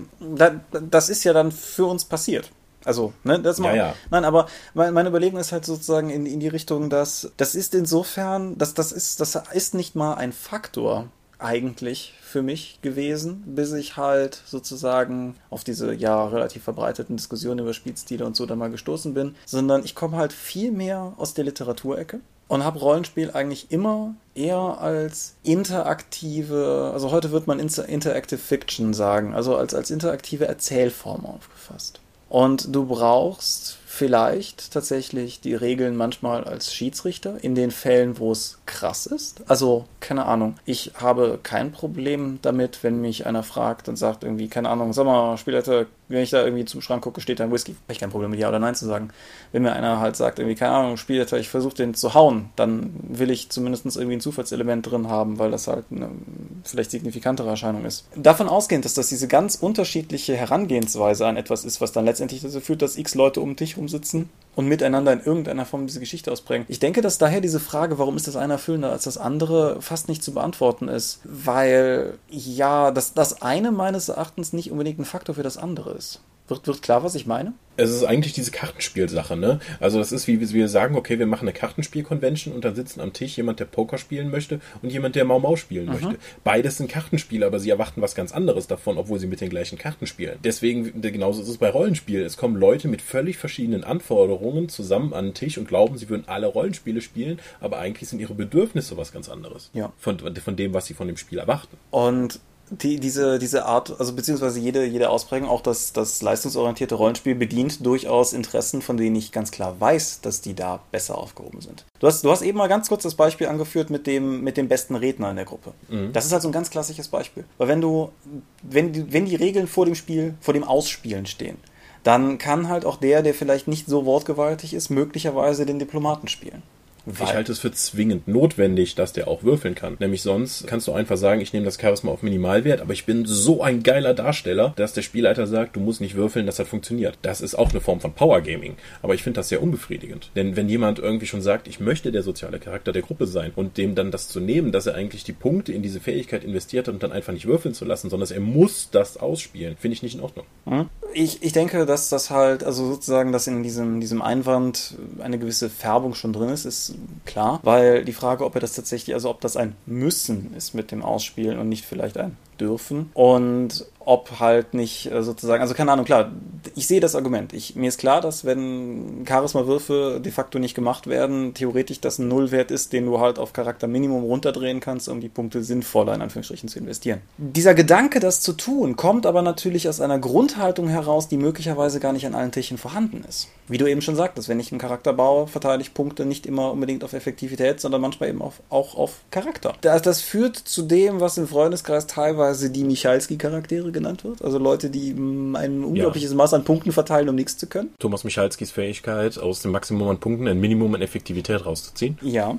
das ist ja dann für uns passiert. Also, ne, das mal. Ja, ja. Nein, aber meine Überlegung ist halt sozusagen in, in die Richtung, dass das ist insofern, dass das ist, das ist nicht mal ein Faktor eigentlich für mich gewesen, bis ich halt sozusagen auf diese ja relativ verbreiteten Diskussionen über Spielstile und so dann mal gestoßen bin, sondern ich komme halt viel mehr aus der Literaturecke und habe Rollenspiel eigentlich immer eher als interaktive, also heute wird man Interactive Fiction sagen, also als, als interaktive Erzählform aufgefasst. Und du brauchst vielleicht tatsächlich die Regeln manchmal als Schiedsrichter in den Fällen, wo es krass ist. Also, keine Ahnung. Ich habe kein Problem damit, wenn mich einer fragt und sagt irgendwie, keine Ahnung, sag mal, Spielleiter, wenn ich da irgendwie zum Schrank gucke, steht da ein Whisky. Habe ich kein Problem mit Ja oder Nein zu sagen. Wenn mir einer halt sagt, irgendwie, keine Ahnung, Spielleiter, ich versuche den zu hauen, dann will ich zumindest irgendwie ein Zufallselement drin haben, weil das halt eine vielleicht signifikantere Erscheinung ist. Davon ausgehend, dass das diese ganz unterschiedliche Herangehensweise an etwas ist, was dann letztendlich dazu führt, dass x Leute um dich rumsitzen und miteinander in irgendeiner Form diese Geschichte ausbringen. Ich denke, dass daher diese Frage, warum ist das eine erfüllender als das andere, fast nicht zu beantworten ist, weil ja, das, das eine meines Erachtens nicht unbedingt ein Faktor für das andere ist. Wird, wird klar, was ich meine? Es ist eigentlich diese Kartenspielsache, ne? Also das ist wie wir sagen, okay, wir machen eine Kartenspiel-Convention und dann sitzen am Tisch jemand, der Poker spielen möchte und jemand, der Mau Mau spielen mhm. möchte. Beides sind Kartenspiele, aber sie erwarten was ganz anderes davon, obwohl sie mit den gleichen Karten spielen. Deswegen, genauso ist es bei Rollenspielen. Es kommen Leute mit völlig verschiedenen Anforderungen zusammen an den Tisch und glauben, sie würden alle Rollenspiele spielen, aber eigentlich sind ihre Bedürfnisse was ganz anderes. Ja. Von, von dem, was sie von dem Spiel erwarten. Und die, diese, diese Art, also beziehungsweise jede, jede Ausprägung, auch das, das leistungsorientierte Rollenspiel bedient durchaus Interessen, von denen ich ganz klar weiß, dass die da besser aufgehoben sind. Du hast, du hast eben mal ganz kurz das Beispiel angeführt mit dem, mit dem besten Redner in der Gruppe. Mhm. Das ist halt so ein ganz klassisches Beispiel. Weil wenn du, wenn die, wenn die Regeln vor dem Spiel, vor dem Ausspielen stehen, dann kann halt auch der, der vielleicht nicht so wortgewaltig ist, möglicherweise den Diplomaten spielen ich halte es für zwingend notwendig, dass der auch würfeln kann. Nämlich sonst kannst du einfach sagen, ich nehme das Charisma auf Minimalwert, aber ich bin so ein geiler Darsteller, dass der Spielleiter sagt, du musst nicht würfeln, dass das funktioniert. Das ist auch eine Form von Power Gaming. Aber ich finde das sehr unbefriedigend. Denn wenn jemand irgendwie schon sagt, ich möchte der soziale Charakter der Gruppe sein und dem dann das zu nehmen, dass er eigentlich die Punkte in diese Fähigkeit investiert hat und dann einfach nicht würfeln zu lassen, sondern er muss das ausspielen, finde ich nicht in Ordnung. Hm? Ich, ich denke, dass das halt, also sozusagen, dass in diesem, diesem Einwand eine gewisse Färbung schon drin ist, ist klar, weil die Frage, ob er das tatsächlich, also ob das ein Müssen ist mit dem Ausspielen und nicht vielleicht ein dürfen. Und ob halt nicht äh, sozusagen, also keine Ahnung, klar, ich sehe das Argument. Ich, mir ist klar, dass wenn Charisma-Würfe de facto nicht gemacht werden, theoretisch das ein Nullwert ist, den du halt auf Charakterminimum runterdrehen kannst, um die Punkte sinnvoller in Anführungsstrichen zu investieren. Dieser Gedanke, das zu tun, kommt aber natürlich aus einer Grundhaltung heraus, die möglicherweise gar nicht an allen Tischen vorhanden ist. Wie du eben schon sagtest, wenn ich einen Charakter baue, verteile ich Punkte nicht immer unbedingt auf Effektivität, sondern manchmal eben auf, auch auf Charakter. Das, das führt zu dem, was im Freundeskreis teilweise die Michalski-Charaktere genannt wird. Also Leute, die mm, ein unglaubliches ja. Maß an Punkten verteilen, um nichts zu können. Thomas Michalskis Fähigkeit, aus dem Maximum an Punkten ein Minimum an Effektivität rauszuziehen. Ja.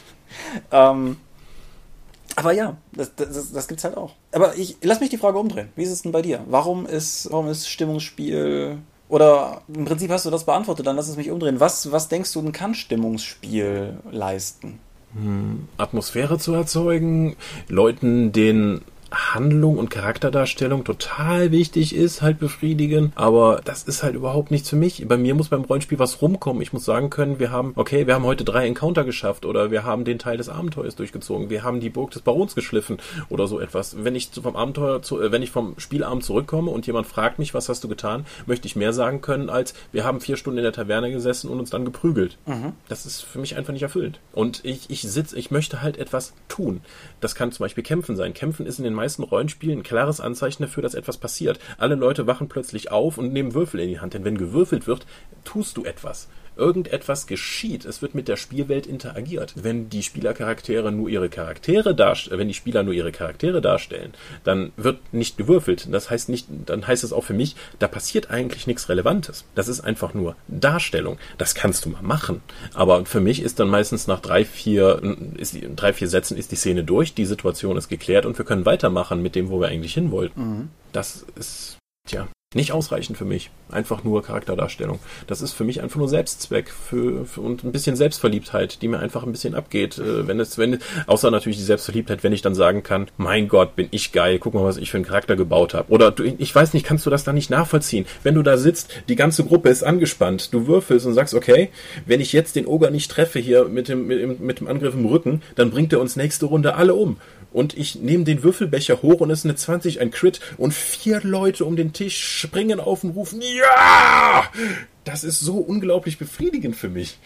ähm, aber ja, das, das, das gibt's halt auch. Aber ich lass mich die Frage umdrehen. Wie ist es denn bei dir? Warum ist, warum ist Stimmungsspiel oder im Prinzip hast du das beantwortet, dann lass es mich umdrehen. Was, was denkst du, kann Stimmungsspiel leisten? Hm, Atmosphäre zu erzeugen, Leuten den Handlung und Charakterdarstellung total wichtig ist, halt befriedigen. Aber das ist halt überhaupt nichts für mich. Bei mir muss beim Rollenspiel was rumkommen. Ich muss sagen können, wir haben, okay, wir haben heute drei Encounter geschafft oder wir haben den Teil des Abenteuers durchgezogen. Wir haben die Burg des Barons geschliffen oder so etwas. Wenn ich vom Abenteuer zu, äh, wenn ich vom Spielabend zurückkomme und jemand fragt mich, was hast du getan, möchte ich mehr sagen können als wir haben vier Stunden in der Taverne gesessen und uns dann geprügelt. Mhm. Das ist für mich einfach nicht erfüllend. Und ich, ich sitze, ich möchte halt etwas tun. Das kann zum Beispiel Kämpfen sein. Kämpfen ist in den meisten Rollenspielen ein klares Anzeichen dafür, dass etwas passiert. Alle Leute wachen plötzlich auf und nehmen Würfel in die Hand, denn wenn gewürfelt wird, tust du etwas irgendetwas geschieht. Es wird mit der Spielwelt interagiert. Wenn die Spielercharaktere nur ihre Charaktere darstellen, wenn die Spieler nur ihre Charaktere darstellen, dann wird nicht gewürfelt. Das heißt nicht, dann heißt es auch für mich, da passiert eigentlich nichts Relevantes. Das ist einfach nur Darstellung. Das kannst du mal machen. Aber für mich ist dann meistens nach drei, vier, ist, drei, vier Sätzen ist die Szene durch, die Situation ist geklärt und wir können weitermachen mit dem, wo wir eigentlich hin wollten. Mhm. Das ist, tja, nicht ausreichend für mich. Einfach nur Charakterdarstellung. Das ist für mich einfach nur Selbstzweck für, für und ein bisschen Selbstverliebtheit, die mir einfach ein bisschen abgeht. Äh, wenn es, wenn, außer natürlich die Selbstverliebtheit, wenn ich dann sagen kann, mein Gott, bin ich geil, guck mal, was ich für einen Charakter gebaut habe. Oder du, ich weiß nicht, kannst du das da nicht nachvollziehen? Wenn du da sitzt, die ganze Gruppe ist angespannt, du würfelst und sagst, okay, wenn ich jetzt den Oger nicht treffe hier mit dem, mit, mit dem Angriff im Rücken, dann bringt er uns nächste Runde alle um und ich nehme den Würfelbecher hoch und es ist eine 20, ein Crit und vier Leute um den Tisch springen auf und rufen, ja! Das ist so unglaublich befriedigend für mich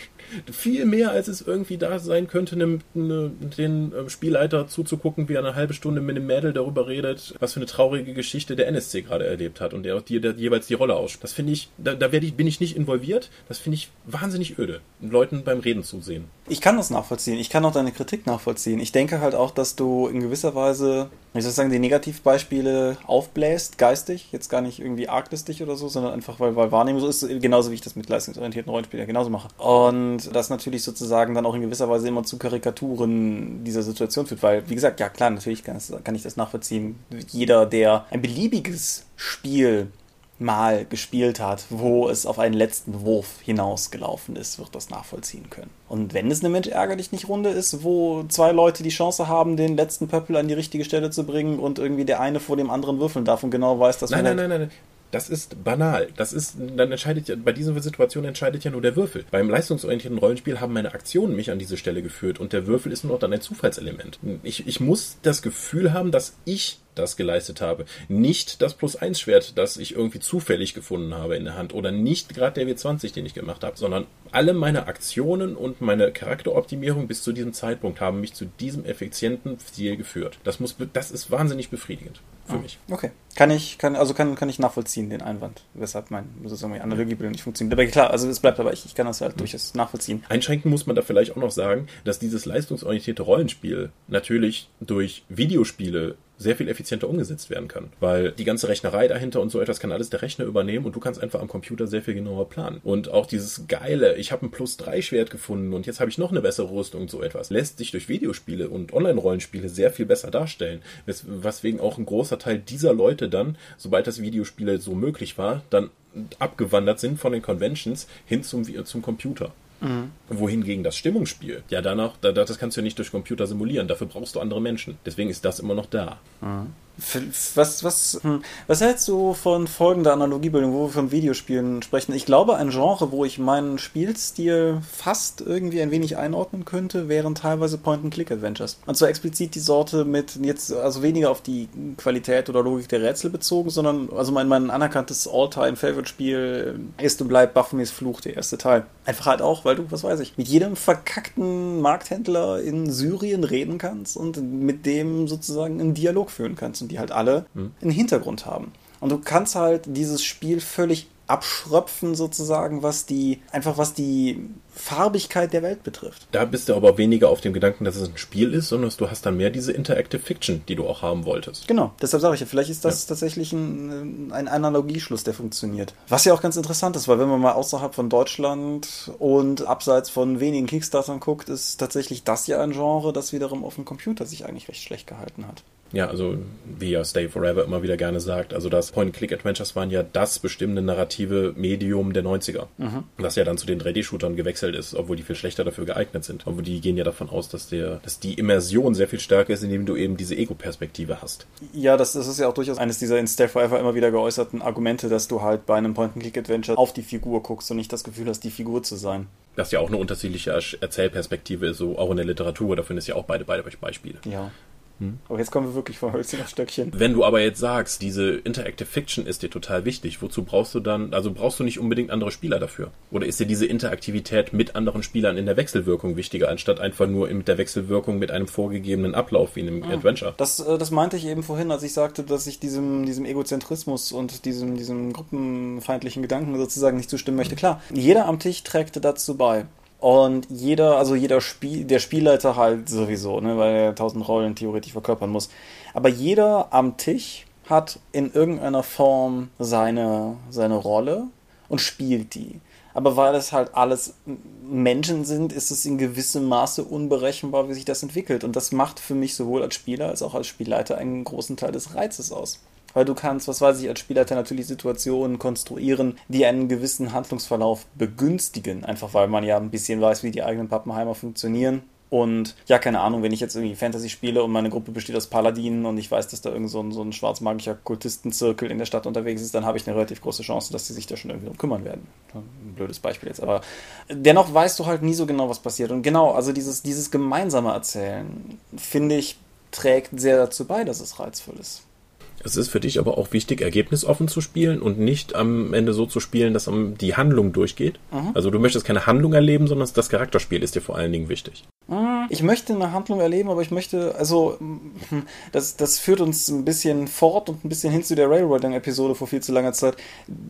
viel mehr, als es irgendwie da sein könnte, ne, ne, den äh, Spielleiter zuzugucken, wie er eine halbe Stunde mit dem Mädel darüber redet, was für eine traurige Geschichte der NSC gerade erlebt hat und der, die, der jeweils die Rolle ausspricht. Das finde ich, da, da ich, bin ich nicht involviert. Das finde ich wahnsinnig öde, Leuten beim Reden zu sehen. Ich kann das nachvollziehen. Ich kann auch deine Kritik nachvollziehen. Ich denke halt auch, dass du in gewisser Weise, ich soll sagen, die Negativbeispiele aufbläst, geistig, jetzt gar nicht irgendwie arglistig oder so, sondern einfach, weil, weil Wahrnehmung so ist, genauso wie ich das mit leistungsorientierten Rollenspielen genauso mache. Und das natürlich sozusagen dann auch in gewisser Weise immer zu Karikaturen dieser Situation führt, weil, wie gesagt, ja klar, natürlich kann, kann ich das nachvollziehen. Jeder, der ein beliebiges Spiel mal gespielt hat, wo es auf einen letzten Wurf hinausgelaufen ist, wird das nachvollziehen können. Und wenn es eine Mensch ärgerlich nicht Runde ist, wo zwei Leute die Chance haben, den letzten Pöppel an die richtige Stelle zu bringen und irgendwie der eine vor dem anderen würfeln darf und genau weiß, dass nein, nein, nein, nein, nein. Das ist banal. Das ist, dann entscheidet ja, bei dieser Situation entscheidet ja nur der Würfel. Beim leistungsorientierten Rollenspiel haben meine Aktionen mich an diese Stelle geführt und der Würfel ist nur noch dann ein Zufallselement. Ich, ich muss das Gefühl haben, dass ich das geleistet habe. Nicht das Plus-1-Schwert, das ich irgendwie zufällig gefunden habe in der Hand oder nicht gerade der W20, den ich gemacht habe, sondern alle meine Aktionen und meine Charakteroptimierung bis zu diesem Zeitpunkt haben mich zu diesem effizienten Ziel geführt. Das muss, das ist wahnsinnig befriedigend für ah, mich. Okay. Kann ich, kann, also kann, kann ich nachvollziehen, den Einwand, weshalb mein sozusagen meine Analogie nicht funktioniert. Aber klar, also es bleibt dabei, ich, ich kann das halt mhm. durchaus nachvollziehen. Einschränken muss man da vielleicht auch noch sagen, dass dieses leistungsorientierte Rollenspiel natürlich durch Videospiele sehr viel effizienter umgesetzt werden kann. Weil die ganze Rechnerei dahinter und so etwas kann alles der Rechner übernehmen und du kannst einfach am Computer sehr viel genauer planen. Und auch dieses geile, ich habe ein Plus 3 Schwert gefunden und jetzt habe ich noch eine bessere Rüstung und so etwas, lässt sich durch Videospiele und Online-Rollenspiele sehr viel besser darstellen. Weswegen auch ein großer Teil dieser Leute dann, sobald das Videospiele so möglich war, dann abgewandert sind von den Conventions hin zum, zum Computer. Mhm. Wohingegen das Stimmungsspiel, ja danach, das kannst du ja nicht durch Computer simulieren, dafür brauchst du andere Menschen. Deswegen ist das immer noch da. Mhm. Was, was, hm, was hältst du von folgender Analogiebildung, wo wir von Videospielen sprechen? Ich glaube, ein Genre, wo ich meinen Spielstil fast irgendwie ein wenig einordnen könnte, wären teilweise Point-and-Click-Adventures. Und zwar explizit die Sorte mit jetzt, also weniger auf die Qualität oder Logik der Rätsel bezogen, sondern, also mein, mein anerkanntes All-Time-Favorite-Spiel ist und bleibt Baphomets Fluch, der erste Teil. Einfach halt auch, weil du, was weiß ich, mit jedem verkackten Markthändler in Syrien reden kannst und mit dem sozusagen einen Dialog führen kannst. Die halt alle mhm. einen Hintergrund haben. Und du kannst halt dieses Spiel völlig abschröpfen sozusagen, was die, einfach was die Farbigkeit der Welt betrifft. Da bist du aber weniger auf dem Gedanken, dass es ein Spiel ist, sondern du hast dann mehr diese Interactive Fiction, die du auch haben wolltest. Genau, deshalb sage ich ja, vielleicht ist das ja. tatsächlich ein, ein Analogieschluss, der funktioniert. Was ja auch ganz interessant ist, weil wenn man mal außerhalb von Deutschland und abseits von wenigen Kickstartern guckt, ist tatsächlich das ja ein Genre, das wiederum auf dem Computer sich eigentlich recht schlecht gehalten hat. Ja, also wie ja Stay Forever immer wieder gerne sagt, also das Point-Click-Adventures waren ja das bestimmende narrative Medium der 90er. Mhm. Das ja dann zu den 3D-Shootern gewechselt ist, obwohl die viel schlechter dafür geeignet sind. Obwohl die gehen ja davon aus, dass der, dass die Immersion sehr viel stärker ist, indem du eben diese Ego-Perspektive hast. Ja, das, das ist ja auch durchaus eines dieser in Stay Forever immer wieder geäußerten Argumente, dass du halt bei einem Point-and-Click-Adventure auf die Figur guckst und nicht das Gefühl hast, die Figur zu sein. Das ja auch eine unterschiedliche Erzählperspektive ist, so auch in der Literatur, da findest du ja auch beide, beide Beispiele. Ja. Hm. Aber jetzt kommen wir wirklich von Hölzchen auf Stöckchen. Wenn du aber jetzt sagst, diese Interactive Fiction ist dir total wichtig, wozu brauchst du dann, also brauchst du nicht unbedingt andere Spieler dafür? Oder ist dir diese Interaktivität mit anderen Spielern in der Wechselwirkung wichtiger, anstatt einfach nur mit der Wechselwirkung mit einem vorgegebenen Ablauf wie in einem ah, Adventure? Das, äh, das meinte ich eben vorhin, als ich sagte, dass ich diesem, diesem Egozentrismus und diesem, diesem gruppenfeindlichen Gedanken sozusagen nicht zustimmen möchte. Klar, jeder am Tisch trägt dazu bei. Und jeder, also jeder Spiel, der Spielleiter halt sowieso, ne, weil er tausend Rollen theoretisch verkörpern muss. Aber jeder am Tisch hat in irgendeiner Form seine, seine Rolle und spielt die. Aber weil es halt alles Menschen sind, ist es in gewissem Maße unberechenbar, wie sich das entwickelt. Und das macht für mich sowohl als Spieler als auch als Spielleiter einen großen Teil des Reizes aus. Weil du kannst, was weiß ich, als Spielleiter natürlich Situationen konstruieren, die einen gewissen Handlungsverlauf begünstigen. Einfach weil man ja ein bisschen weiß, wie die eigenen Pappenheimer funktionieren. Und ja, keine Ahnung, wenn ich jetzt irgendwie Fantasy spiele und meine Gruppe besteht aus Paladinen und ich weiß, dass da irgend so ein, so ein schwarzmagischer Kultistenzirkel in der Stadt unterwegs ist, dann habe ich eine relativ große Chance, dass sie sich da schon irgendwie drum kümmern werden. Ein blödes Beispiel jetzt, aber dennoch weißt du halt nie so genau, was passiert. Und genau, also dieses, dieses gemeinsame Erzählen, finde ich, trägt sehr dazu bei, dass es reizvoll ist. Es ist für dich aber auch wichtig, ergebnisoffen zu spielen und nicht am Ende so zu spielen, dass die Handlung durchgeht. Mhm. Also du möchtest keine Handlung erleben, sondern das Charakterspiel ist dir vor allen Dingen wichtig. Mhm. Ich möchte eine Handlung erleben, aber ich möchte, also das, das führt uns ein bisschen fort und ein bisschen hin zu der Railroading-Episode vor viel zu langer Zeit.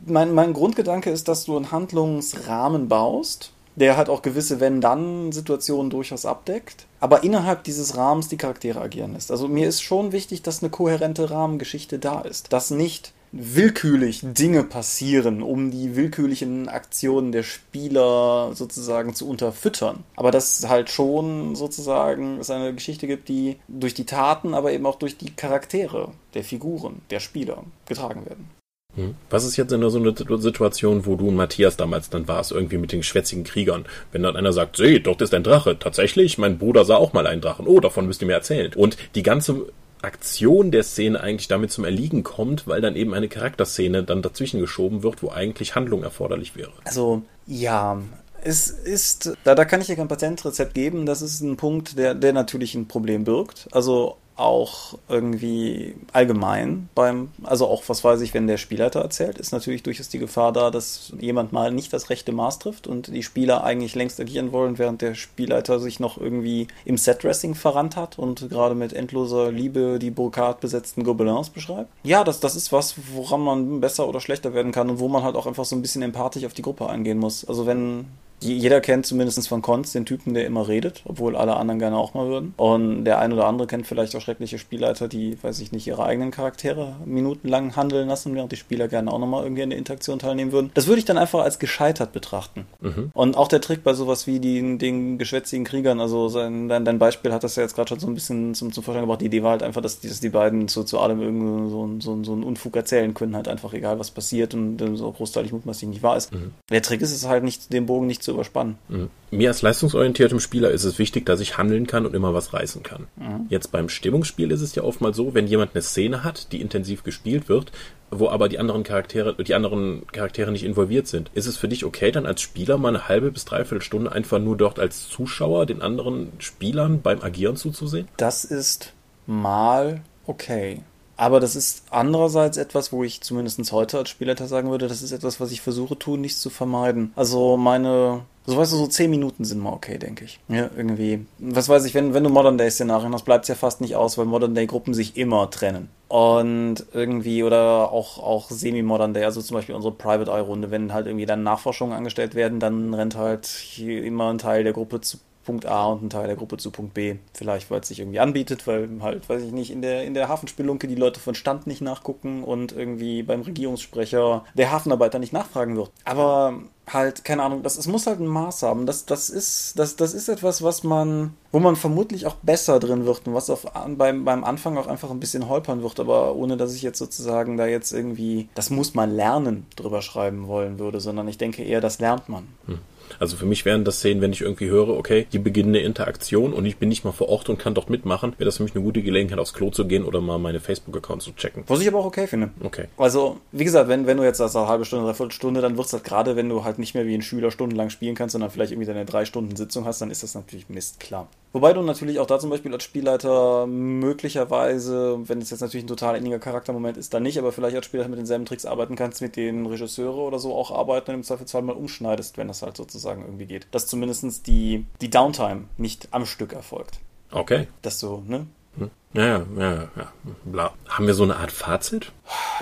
Mein, mein Grundgedanke ist, dass du einen Handlungsrahmen baust der halt auch gewisse Wenn-Dann-Situationen durchaus abdeckt, aber innerhalb dieses Rahmens die Charaktere agieren lässt. Also mir ist schon wichtig, dass eine kohärente Rahmengeschichte da ist. Dass nicht willkürlich Dinge passieren, um die willkürlichen Aktionen der Spieler sozusagen zu unterfüttern. Aber dass halt schon sozusagen es eine Geschichte gibt, die durch die Taten, aber eben auch durch die Charaktere der Figuren, der Spieler getragen werden. Hm. Was ist jetzt in so einer Situation, wo du und Matthias damals dann warst, irgendwie mit den schwätzigen Kriegern? Wenn dann einer sagt, seht, dort ist ein Drache. Tatsächlich, mein Bruder sah auch mal einen Drachen. Oh, davon müsst ihr mir erzählen. Und die ganze Aktion der Szene eigentlich damit zum Erliegen kommt, weil dann eben eine Charakterszene dann dazwischen geschoben wird, wo eigentlich Handlung erforderlich wäre. Also, ja, es ist, da, da kann ich dir kein Patentrezept geben. Das ist ein Punkt, der, der natürlich ein Problem birgt. Also auch irgendwie allgemein beim, also auch was weiß ich, wenn der Spielleiter erzählt, ist natürlich durchaus die Gefahr da, dass jemand mal nicht das rechte Maß trifft und die Spieler eigentlich längst agieren wollen, während der Spielleiter sich noch irgendwie im Setdressing verrannt hat und gerade mit endloser Liebe die Burkard besetzten Gobelins beschreibt. Ja, das, das ist was, woran man besser oder schlechter werden kann und wo man halt auch einfach so ein bisschen empathisch auf die Gruppe eingehen muss. Also wenn Jeder kennt zumindest von Cons den Typen, der immer redet, obwohl alle anderen gerne auch mal würden. Und der ein oder andere kennt vielleicht auch schreckliche Spielleiter, die, weiß ich nicht, ihre eigenen Charaktere minutenlang handeln lassen, während die Spieler gerne auch nochmal irgendwie in der Interaktion teilnehmen würden. Das würde ich dann einfach als gescheitert betrachten. Mhm. Und auch der Trick bei sowas wie die, den geschwätzigen Kriegern, also sein, dein, dein Beispiel hat das ja jetzt gerade schon so ein bisschen zum, zum Vorschein gebracht. Die Idee war halt einfach, dass die, dass die beiden zu, zu allem irgendwie so, so, so einen Unfug erzählen können, halt einfach egal was passiert und so großteilig mutmaßlich nicht wahr ist. Mhm. Der Trick ist es halt nicht, den Bogen nicht zu überspannen. Mhm. Mir als leistungsorientiertem Spieler ist es wichtig, dass ich handeln kann und immer was reißen kann. Mhm. Jetzt beim Stimmungsspiel ist es ja oft mal so, wenn jemand eine Szene hat, die intensiv gespielt wird, wo aber die anderen Charaktere, die anderen Charaktere nicht involviert sind. Ist es für dich okay, dann als Spieler mal eine halbe bis dreiviertel Stunde einfach nur dort als Zuschauer den anderen Spielern beim Agieren zuzusehen? Das ist mal okay. Aber das ist andererseits etwas, wo ich zumindest heute als Spielleiter sagen würde, das ist etwas, was ich versuche tun, nicht zu vermeiden. Also meine so weißt du, so zehn Minuten sind mal okay, denke ich. Ja, irgendwie. Was weiß ich, wenn, wenn du Modern Day-Szenarien hast, bleibt es ja fast nicht aus, weil Modern Day-Gruppen sich immer trennen. Und irgendwie, oder auch, auch Semi-Modern Day, also zum Beispiel unsere Private Eye-Runde, wenn halt irgendwie dann Nachforschungen angestellt werden, dann rennt halt immer ein Teil der Gruppe zu Punkt A und ein Teil der Gruppe zu Punkt B. Vielleicht, weil es sich irgendwie anbietet, weil halt, weiß ich nicht, in der, in der Hafenspelunke die Leute von Stand nicht nachgucken und irgendwie beim Regierungssprecher der Hafenarbeiter nicht nachfragen wird. Aber halt, keine Ahnung, das, es muss halt ein Maß haben. Das, das, ist, das, das ist etwas, was man, wo man vermutlich auch besser drin wird und was auf, beim, beim Anfang auch einfach ein bisschen holpern wird, aber ohne dass ich jetzt sozusagen da jetzt irgendwie, das muss man lernen, drüber schreiben wollen würde, sondern ich denke eher, das lernt man. Hm. Also für mich wären das Szenen, wenn ich irgendwie höre, okay, hier beginnt eine Interaktion und ich bin nicht mal vor Ort und kann dort mitmachen, wäre das für mich eine gute Gelegenheit, aufs Klo zu gehen oder mal meine Facebook-Accounts zu checken. Was ich aber auch okay finde. Okay. Also, wie gesagt, wenn, wenn du jetzt das eine halbe Stunde, dreiviertel Stunde, dann wird es halt gerade, wenn du halt nicht mehr wie ein Schüler stundenlang spielen kannst, sondern vielleicht irgendwie deine drei Stunden Sitzung hast, dann ist das natürlich Mist, klar. Wobei du natürlich auch da zum Beispiel als Spielleiter möglicherweise, wenn es jetzt natürlich ein total inniger Charaktermoment ist, dann nicht, aber vielleicht als Spielleiter mit denselben Tricks arbeiten kannst, mit den Regisseure oder so auch arbeiten und im Zweifelsfall mal umschneidest, wenn das halt sozusagen irgendwie geht. Dass zumindest die, die Downtime nicht am Stück erfolgt. Okay. Dass du, ne? Hm. Ja, ja, ja, ja. Bla. Haben wir so eine Art Fazit?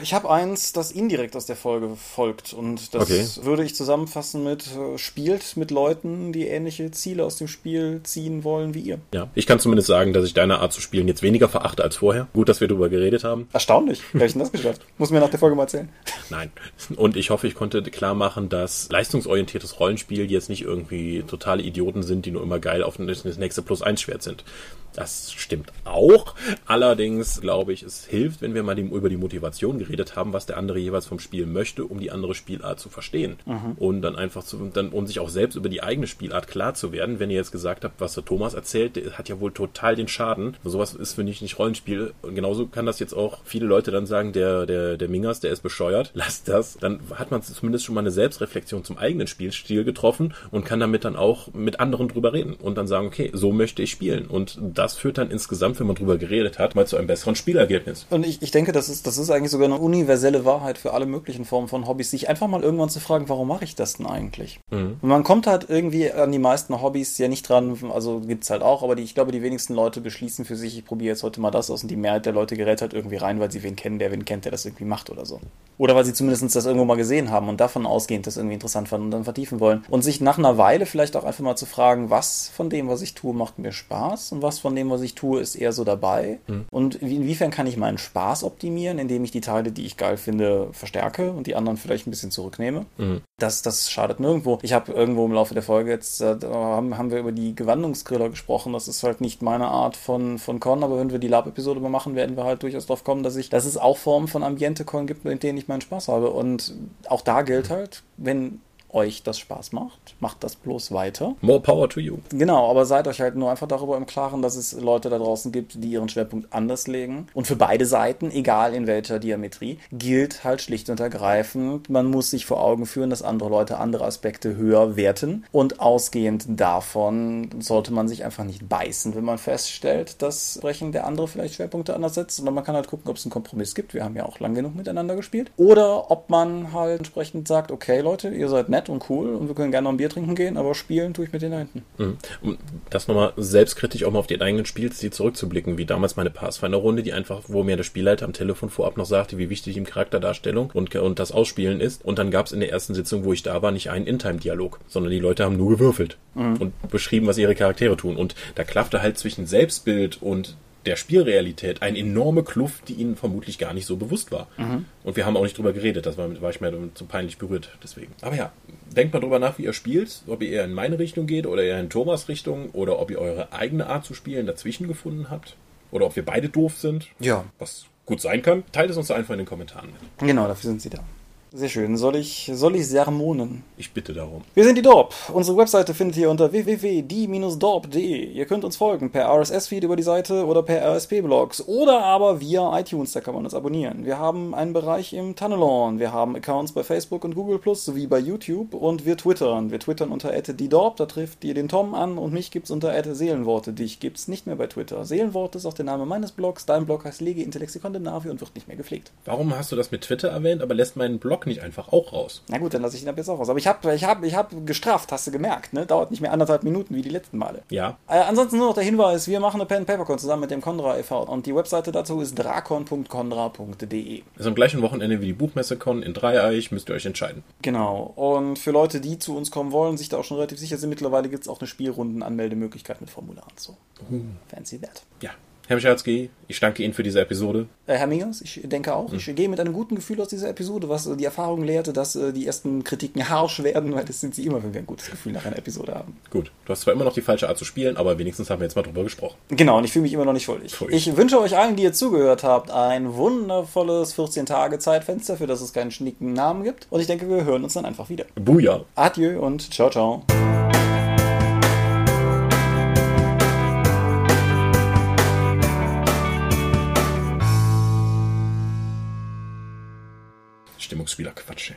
Ich habe eins, das indirekt aus der Folge folgt. Und das okay. würde ich zusammenfassen mit, äh, spielt mit Leuten, die ähnliche Ziele aus dem Spiel ziehen wollen wie ihr. Ja, ich kann zumindest sagen, dass ich deine Art zu spielen jetzt weniger verachte als vorher. Gut, dass wir darüber geredet haben. Erstaunlich. Wie habe ich denn das geschafft? Muss mir nach der Folge mal erzählen. Nein. Und ich hoffe, ich konnte klar machen, dass leistungsorientiertes Rollenspiel jetzt nicht irgendwie totale Idioten sind, die nur immer geil auf das nächste Plus-1-Schwert sind. Das stimmt auch. Allerdings glaube ich, es hilft, wenn wir mal über die Motivation geredet haben, was der andere jeweils vom Spiel möchte, um die andere Spielart zu verstehen. Mhm. Und dann einfach zu, dann, um sich auch selbst über die eigene Spielart klar zu werden. Wenn ihr jetzt gesagt habt, was der Thomas erzählt, der hat ja wohl total den Schaden. Sowas ist für mich nicht Rollenspiel. Und genauso kann das jetzt auch viele Leute dann sagen, der, der, der Mingers, der ist bescheuert. Lasst das. Dann hat man zumindest schon mal eine Selbstreflexion zum eigenen Spielstil getroffen und kann damit dann auch mit anderen drüber reden und dann sagen, okay, so möchte ich spielen. Und das das führt dann insgesamt, wenn man drüber geredet hat, mal zu einem besseren Spielergebnis. Und ich, ich denke, das ist, das ist eigentlich sogar eine universelle Wahrheit für alle möglichen Formen von Hobbys, sich einfach mal irgendwann zu fragen, warum mache ich das denn eigentlich? Mhm. Und man kommt halt irgendwie an die meisten Hobbys ja nicht dran, also gibt es halt auch, aber die, ich glaube, die wenigsten Leute beschließen für sich, ich probiere jetzt heute mal das aus und die Mehrheit der Leute gerät halt irgendwie rein, weil sie wen kennen, der wen kennt, der das irgendwie macht oder so. Oder weil sie zumindest das irgendwo mal gesehen haben und davon ausgehend das irgendwie interessant fanden und dann vertiefen wollen. Und sich nach einer Weile vielleicht auch einfach mal zu fragen, was von dem, was ich tue, macht mir Spaß und was von dem, was ich tue, ist eher so dabei. Mhm. Und inwiefern kann ich meinen Spaß optimieren, indem ich die Teile, die ich geil finde, verstärke und die anderen vielleicht ein bisschen zurücknehme. Mhm. Das, das schadet nirgendwo. Ich habe irgendwo im Laufe der Folge jetzt, äh, haben, haben wir über die Gewandungsgriller gesprochen. Das ist halt nicht meine Art von, von Con, aber wenn wir die Lab-Episode mal machen, werden wir halt durchaus drauf kommen, dass ich, dass es auch Formen von Ambiente-Con gibt, mit denen ich meinen Spaß habe. Und auch da gilt halt, wenn euch das Spaß macht, macht das bloß weiter. More power to you. Genau, aber seid euch halt nur einfach darüber im Klaren, dass es Leute da draußen gibt, die ihren Schwerpunkt anders legen. Und für beide Seiten, egal in welcher Diametrie, gilt halt schlicht und ergreifend, man muss sich vor Augen führen, dass andere Leute andere Aspekte höher werten. Und ausgehend davon sollte man sich einfach nicht beißen, wenn man feststellt, dass Sprechen der andere vielleicht Schwerpunkte anders setzt. Sondern man kann halt gucken, ob es einen Kompromiss gibt. Wir haben ja auch lang genug miteinander gespielt. Oder ob man halt entsprechend sagt, okay Leute, ihr seid nett nett und cool und wir können gerne noch ein Bier trinken gehen, aber spielen tue ich mit denen da hinten. Mhm. Um das nochmal selbstkritisch auch mal auf den eigenen Spielstil zurückzublicken, wie damals meine Pathfinder-Runde, die einfach, wo mir der Spielleiter am Telefon vorab noch sagte, wie wichtig ihm Charakterdarstellung und, und das Ausspielen ist. Und dann gab es in der ersten Sitzung, wo ich da war, nicht einen In-Time-Dialog, sondern die Leute haben nur gewürfelt mhm. und beschrieben, was ihre Charaktere tun. Und da klaffte halt zwischen Selbstbild und der Spielrealität eine enorme Kluft, die ihnen vermutlich gar nicht so bewusst war. Mhm. Und wir haben auch nicht drüber geredet, das war, war ich mir zu peinlich berührt, deswegen. Aber ja, denkt mal drüber nach, wie ihr spielt, ob ihr eher in meine Richtung geht oder eher in Thomas Richtung oder ob ihr eure eigene Art zu spielen dazwischen gefunden habt. Oder ob wir beide doof sind. Ja. Was gut sein kann. Teilt es uns einfach in den Kommentaren mit. Genau, dafür sind sie da. Sehr schön. Soll ich, soll ich sermonen? Ich bitte darum. Wir sind die Dorp. Unsere Webseite findet ihr unter www.die-dorp.de. Ihr könnt uns folgen per RSS-Feed über die Seite oder per RSP-Blogs oder aber via iTunes, da kann man uns abonnieren. Wir haben einen Bereich im Tunnelon, wir haben Accounts bei Facebook und Google Plus sowie bei YouTube und wir twittern. Wir twittern unter die Dorp, da trifft ihr den Tom an und mich gibt's unter Seelenworte. Dich gibt's nicht mehr bei Twitter. Seelenworte ist auch der Name meines Blogs. Dein Blog heißt Lege Intellexikon Navi und wird nicht mehr gepflegt. Warum hast du das mit Twitter erwähnt, aber lässt meinen Blog Block nicht einfach auch raus? Na gut, dann lasse ich ihn ab jetzt auch raus. Aber ich habe ich hab, ich hab gestrafft, hast du gemerkt, ne? Dauert nicht mehr anderthalb Minuten wie die letzten Male. Ja. Äh, ansonsten nur noch der Hinweis, wir machen eine Pen Paper Con zusammen mit dem Condra e.V. und die Webseite dazu ist drakon.condra.de. Ist am gleichen Wochenende wie die Buchmesse Con in Dreieich, müsst ihr euch entscheiden. Genau. Und für Leute, die zu uns kommen wollen, sich da auch schon relativ sicher sind, mittlerweile gibt es auch eine Spielrunden-Anmeldemöglichkeit mit Formularen. So. Uh. Fancy that. Ja. Herr Michalski, ich danke Ihnen für diese Episode. Äh, Herr Mingers, ich denke auch. Mhm. Ich gehe mit einem guten Gefühl aus dieser Episode, was äh, die Erfahrung lehrte, dass äh, die ersten Kritiken harsch werden, weil das sind sie immer, wenn wir ein gutes Gefühl nach einer Episode haben. Gut, du hast zwar immer noch die falsche Art zu spielen, aber wenigstens haben wir jetzt mal drüber gesprochen. Genau, und ich fühle mich immer noch nicht schuldig. Ich wünsche euch allen, die ihr zugehört habt, ein wundervolles 14-Tage-Zeitfenster, für das es keinen schnicken Namen gibt. Und ich denke, wir hören uns dann einfach wieder. Buja. Adieu und ciao, ciao. Stimmungsspieler Quatsch.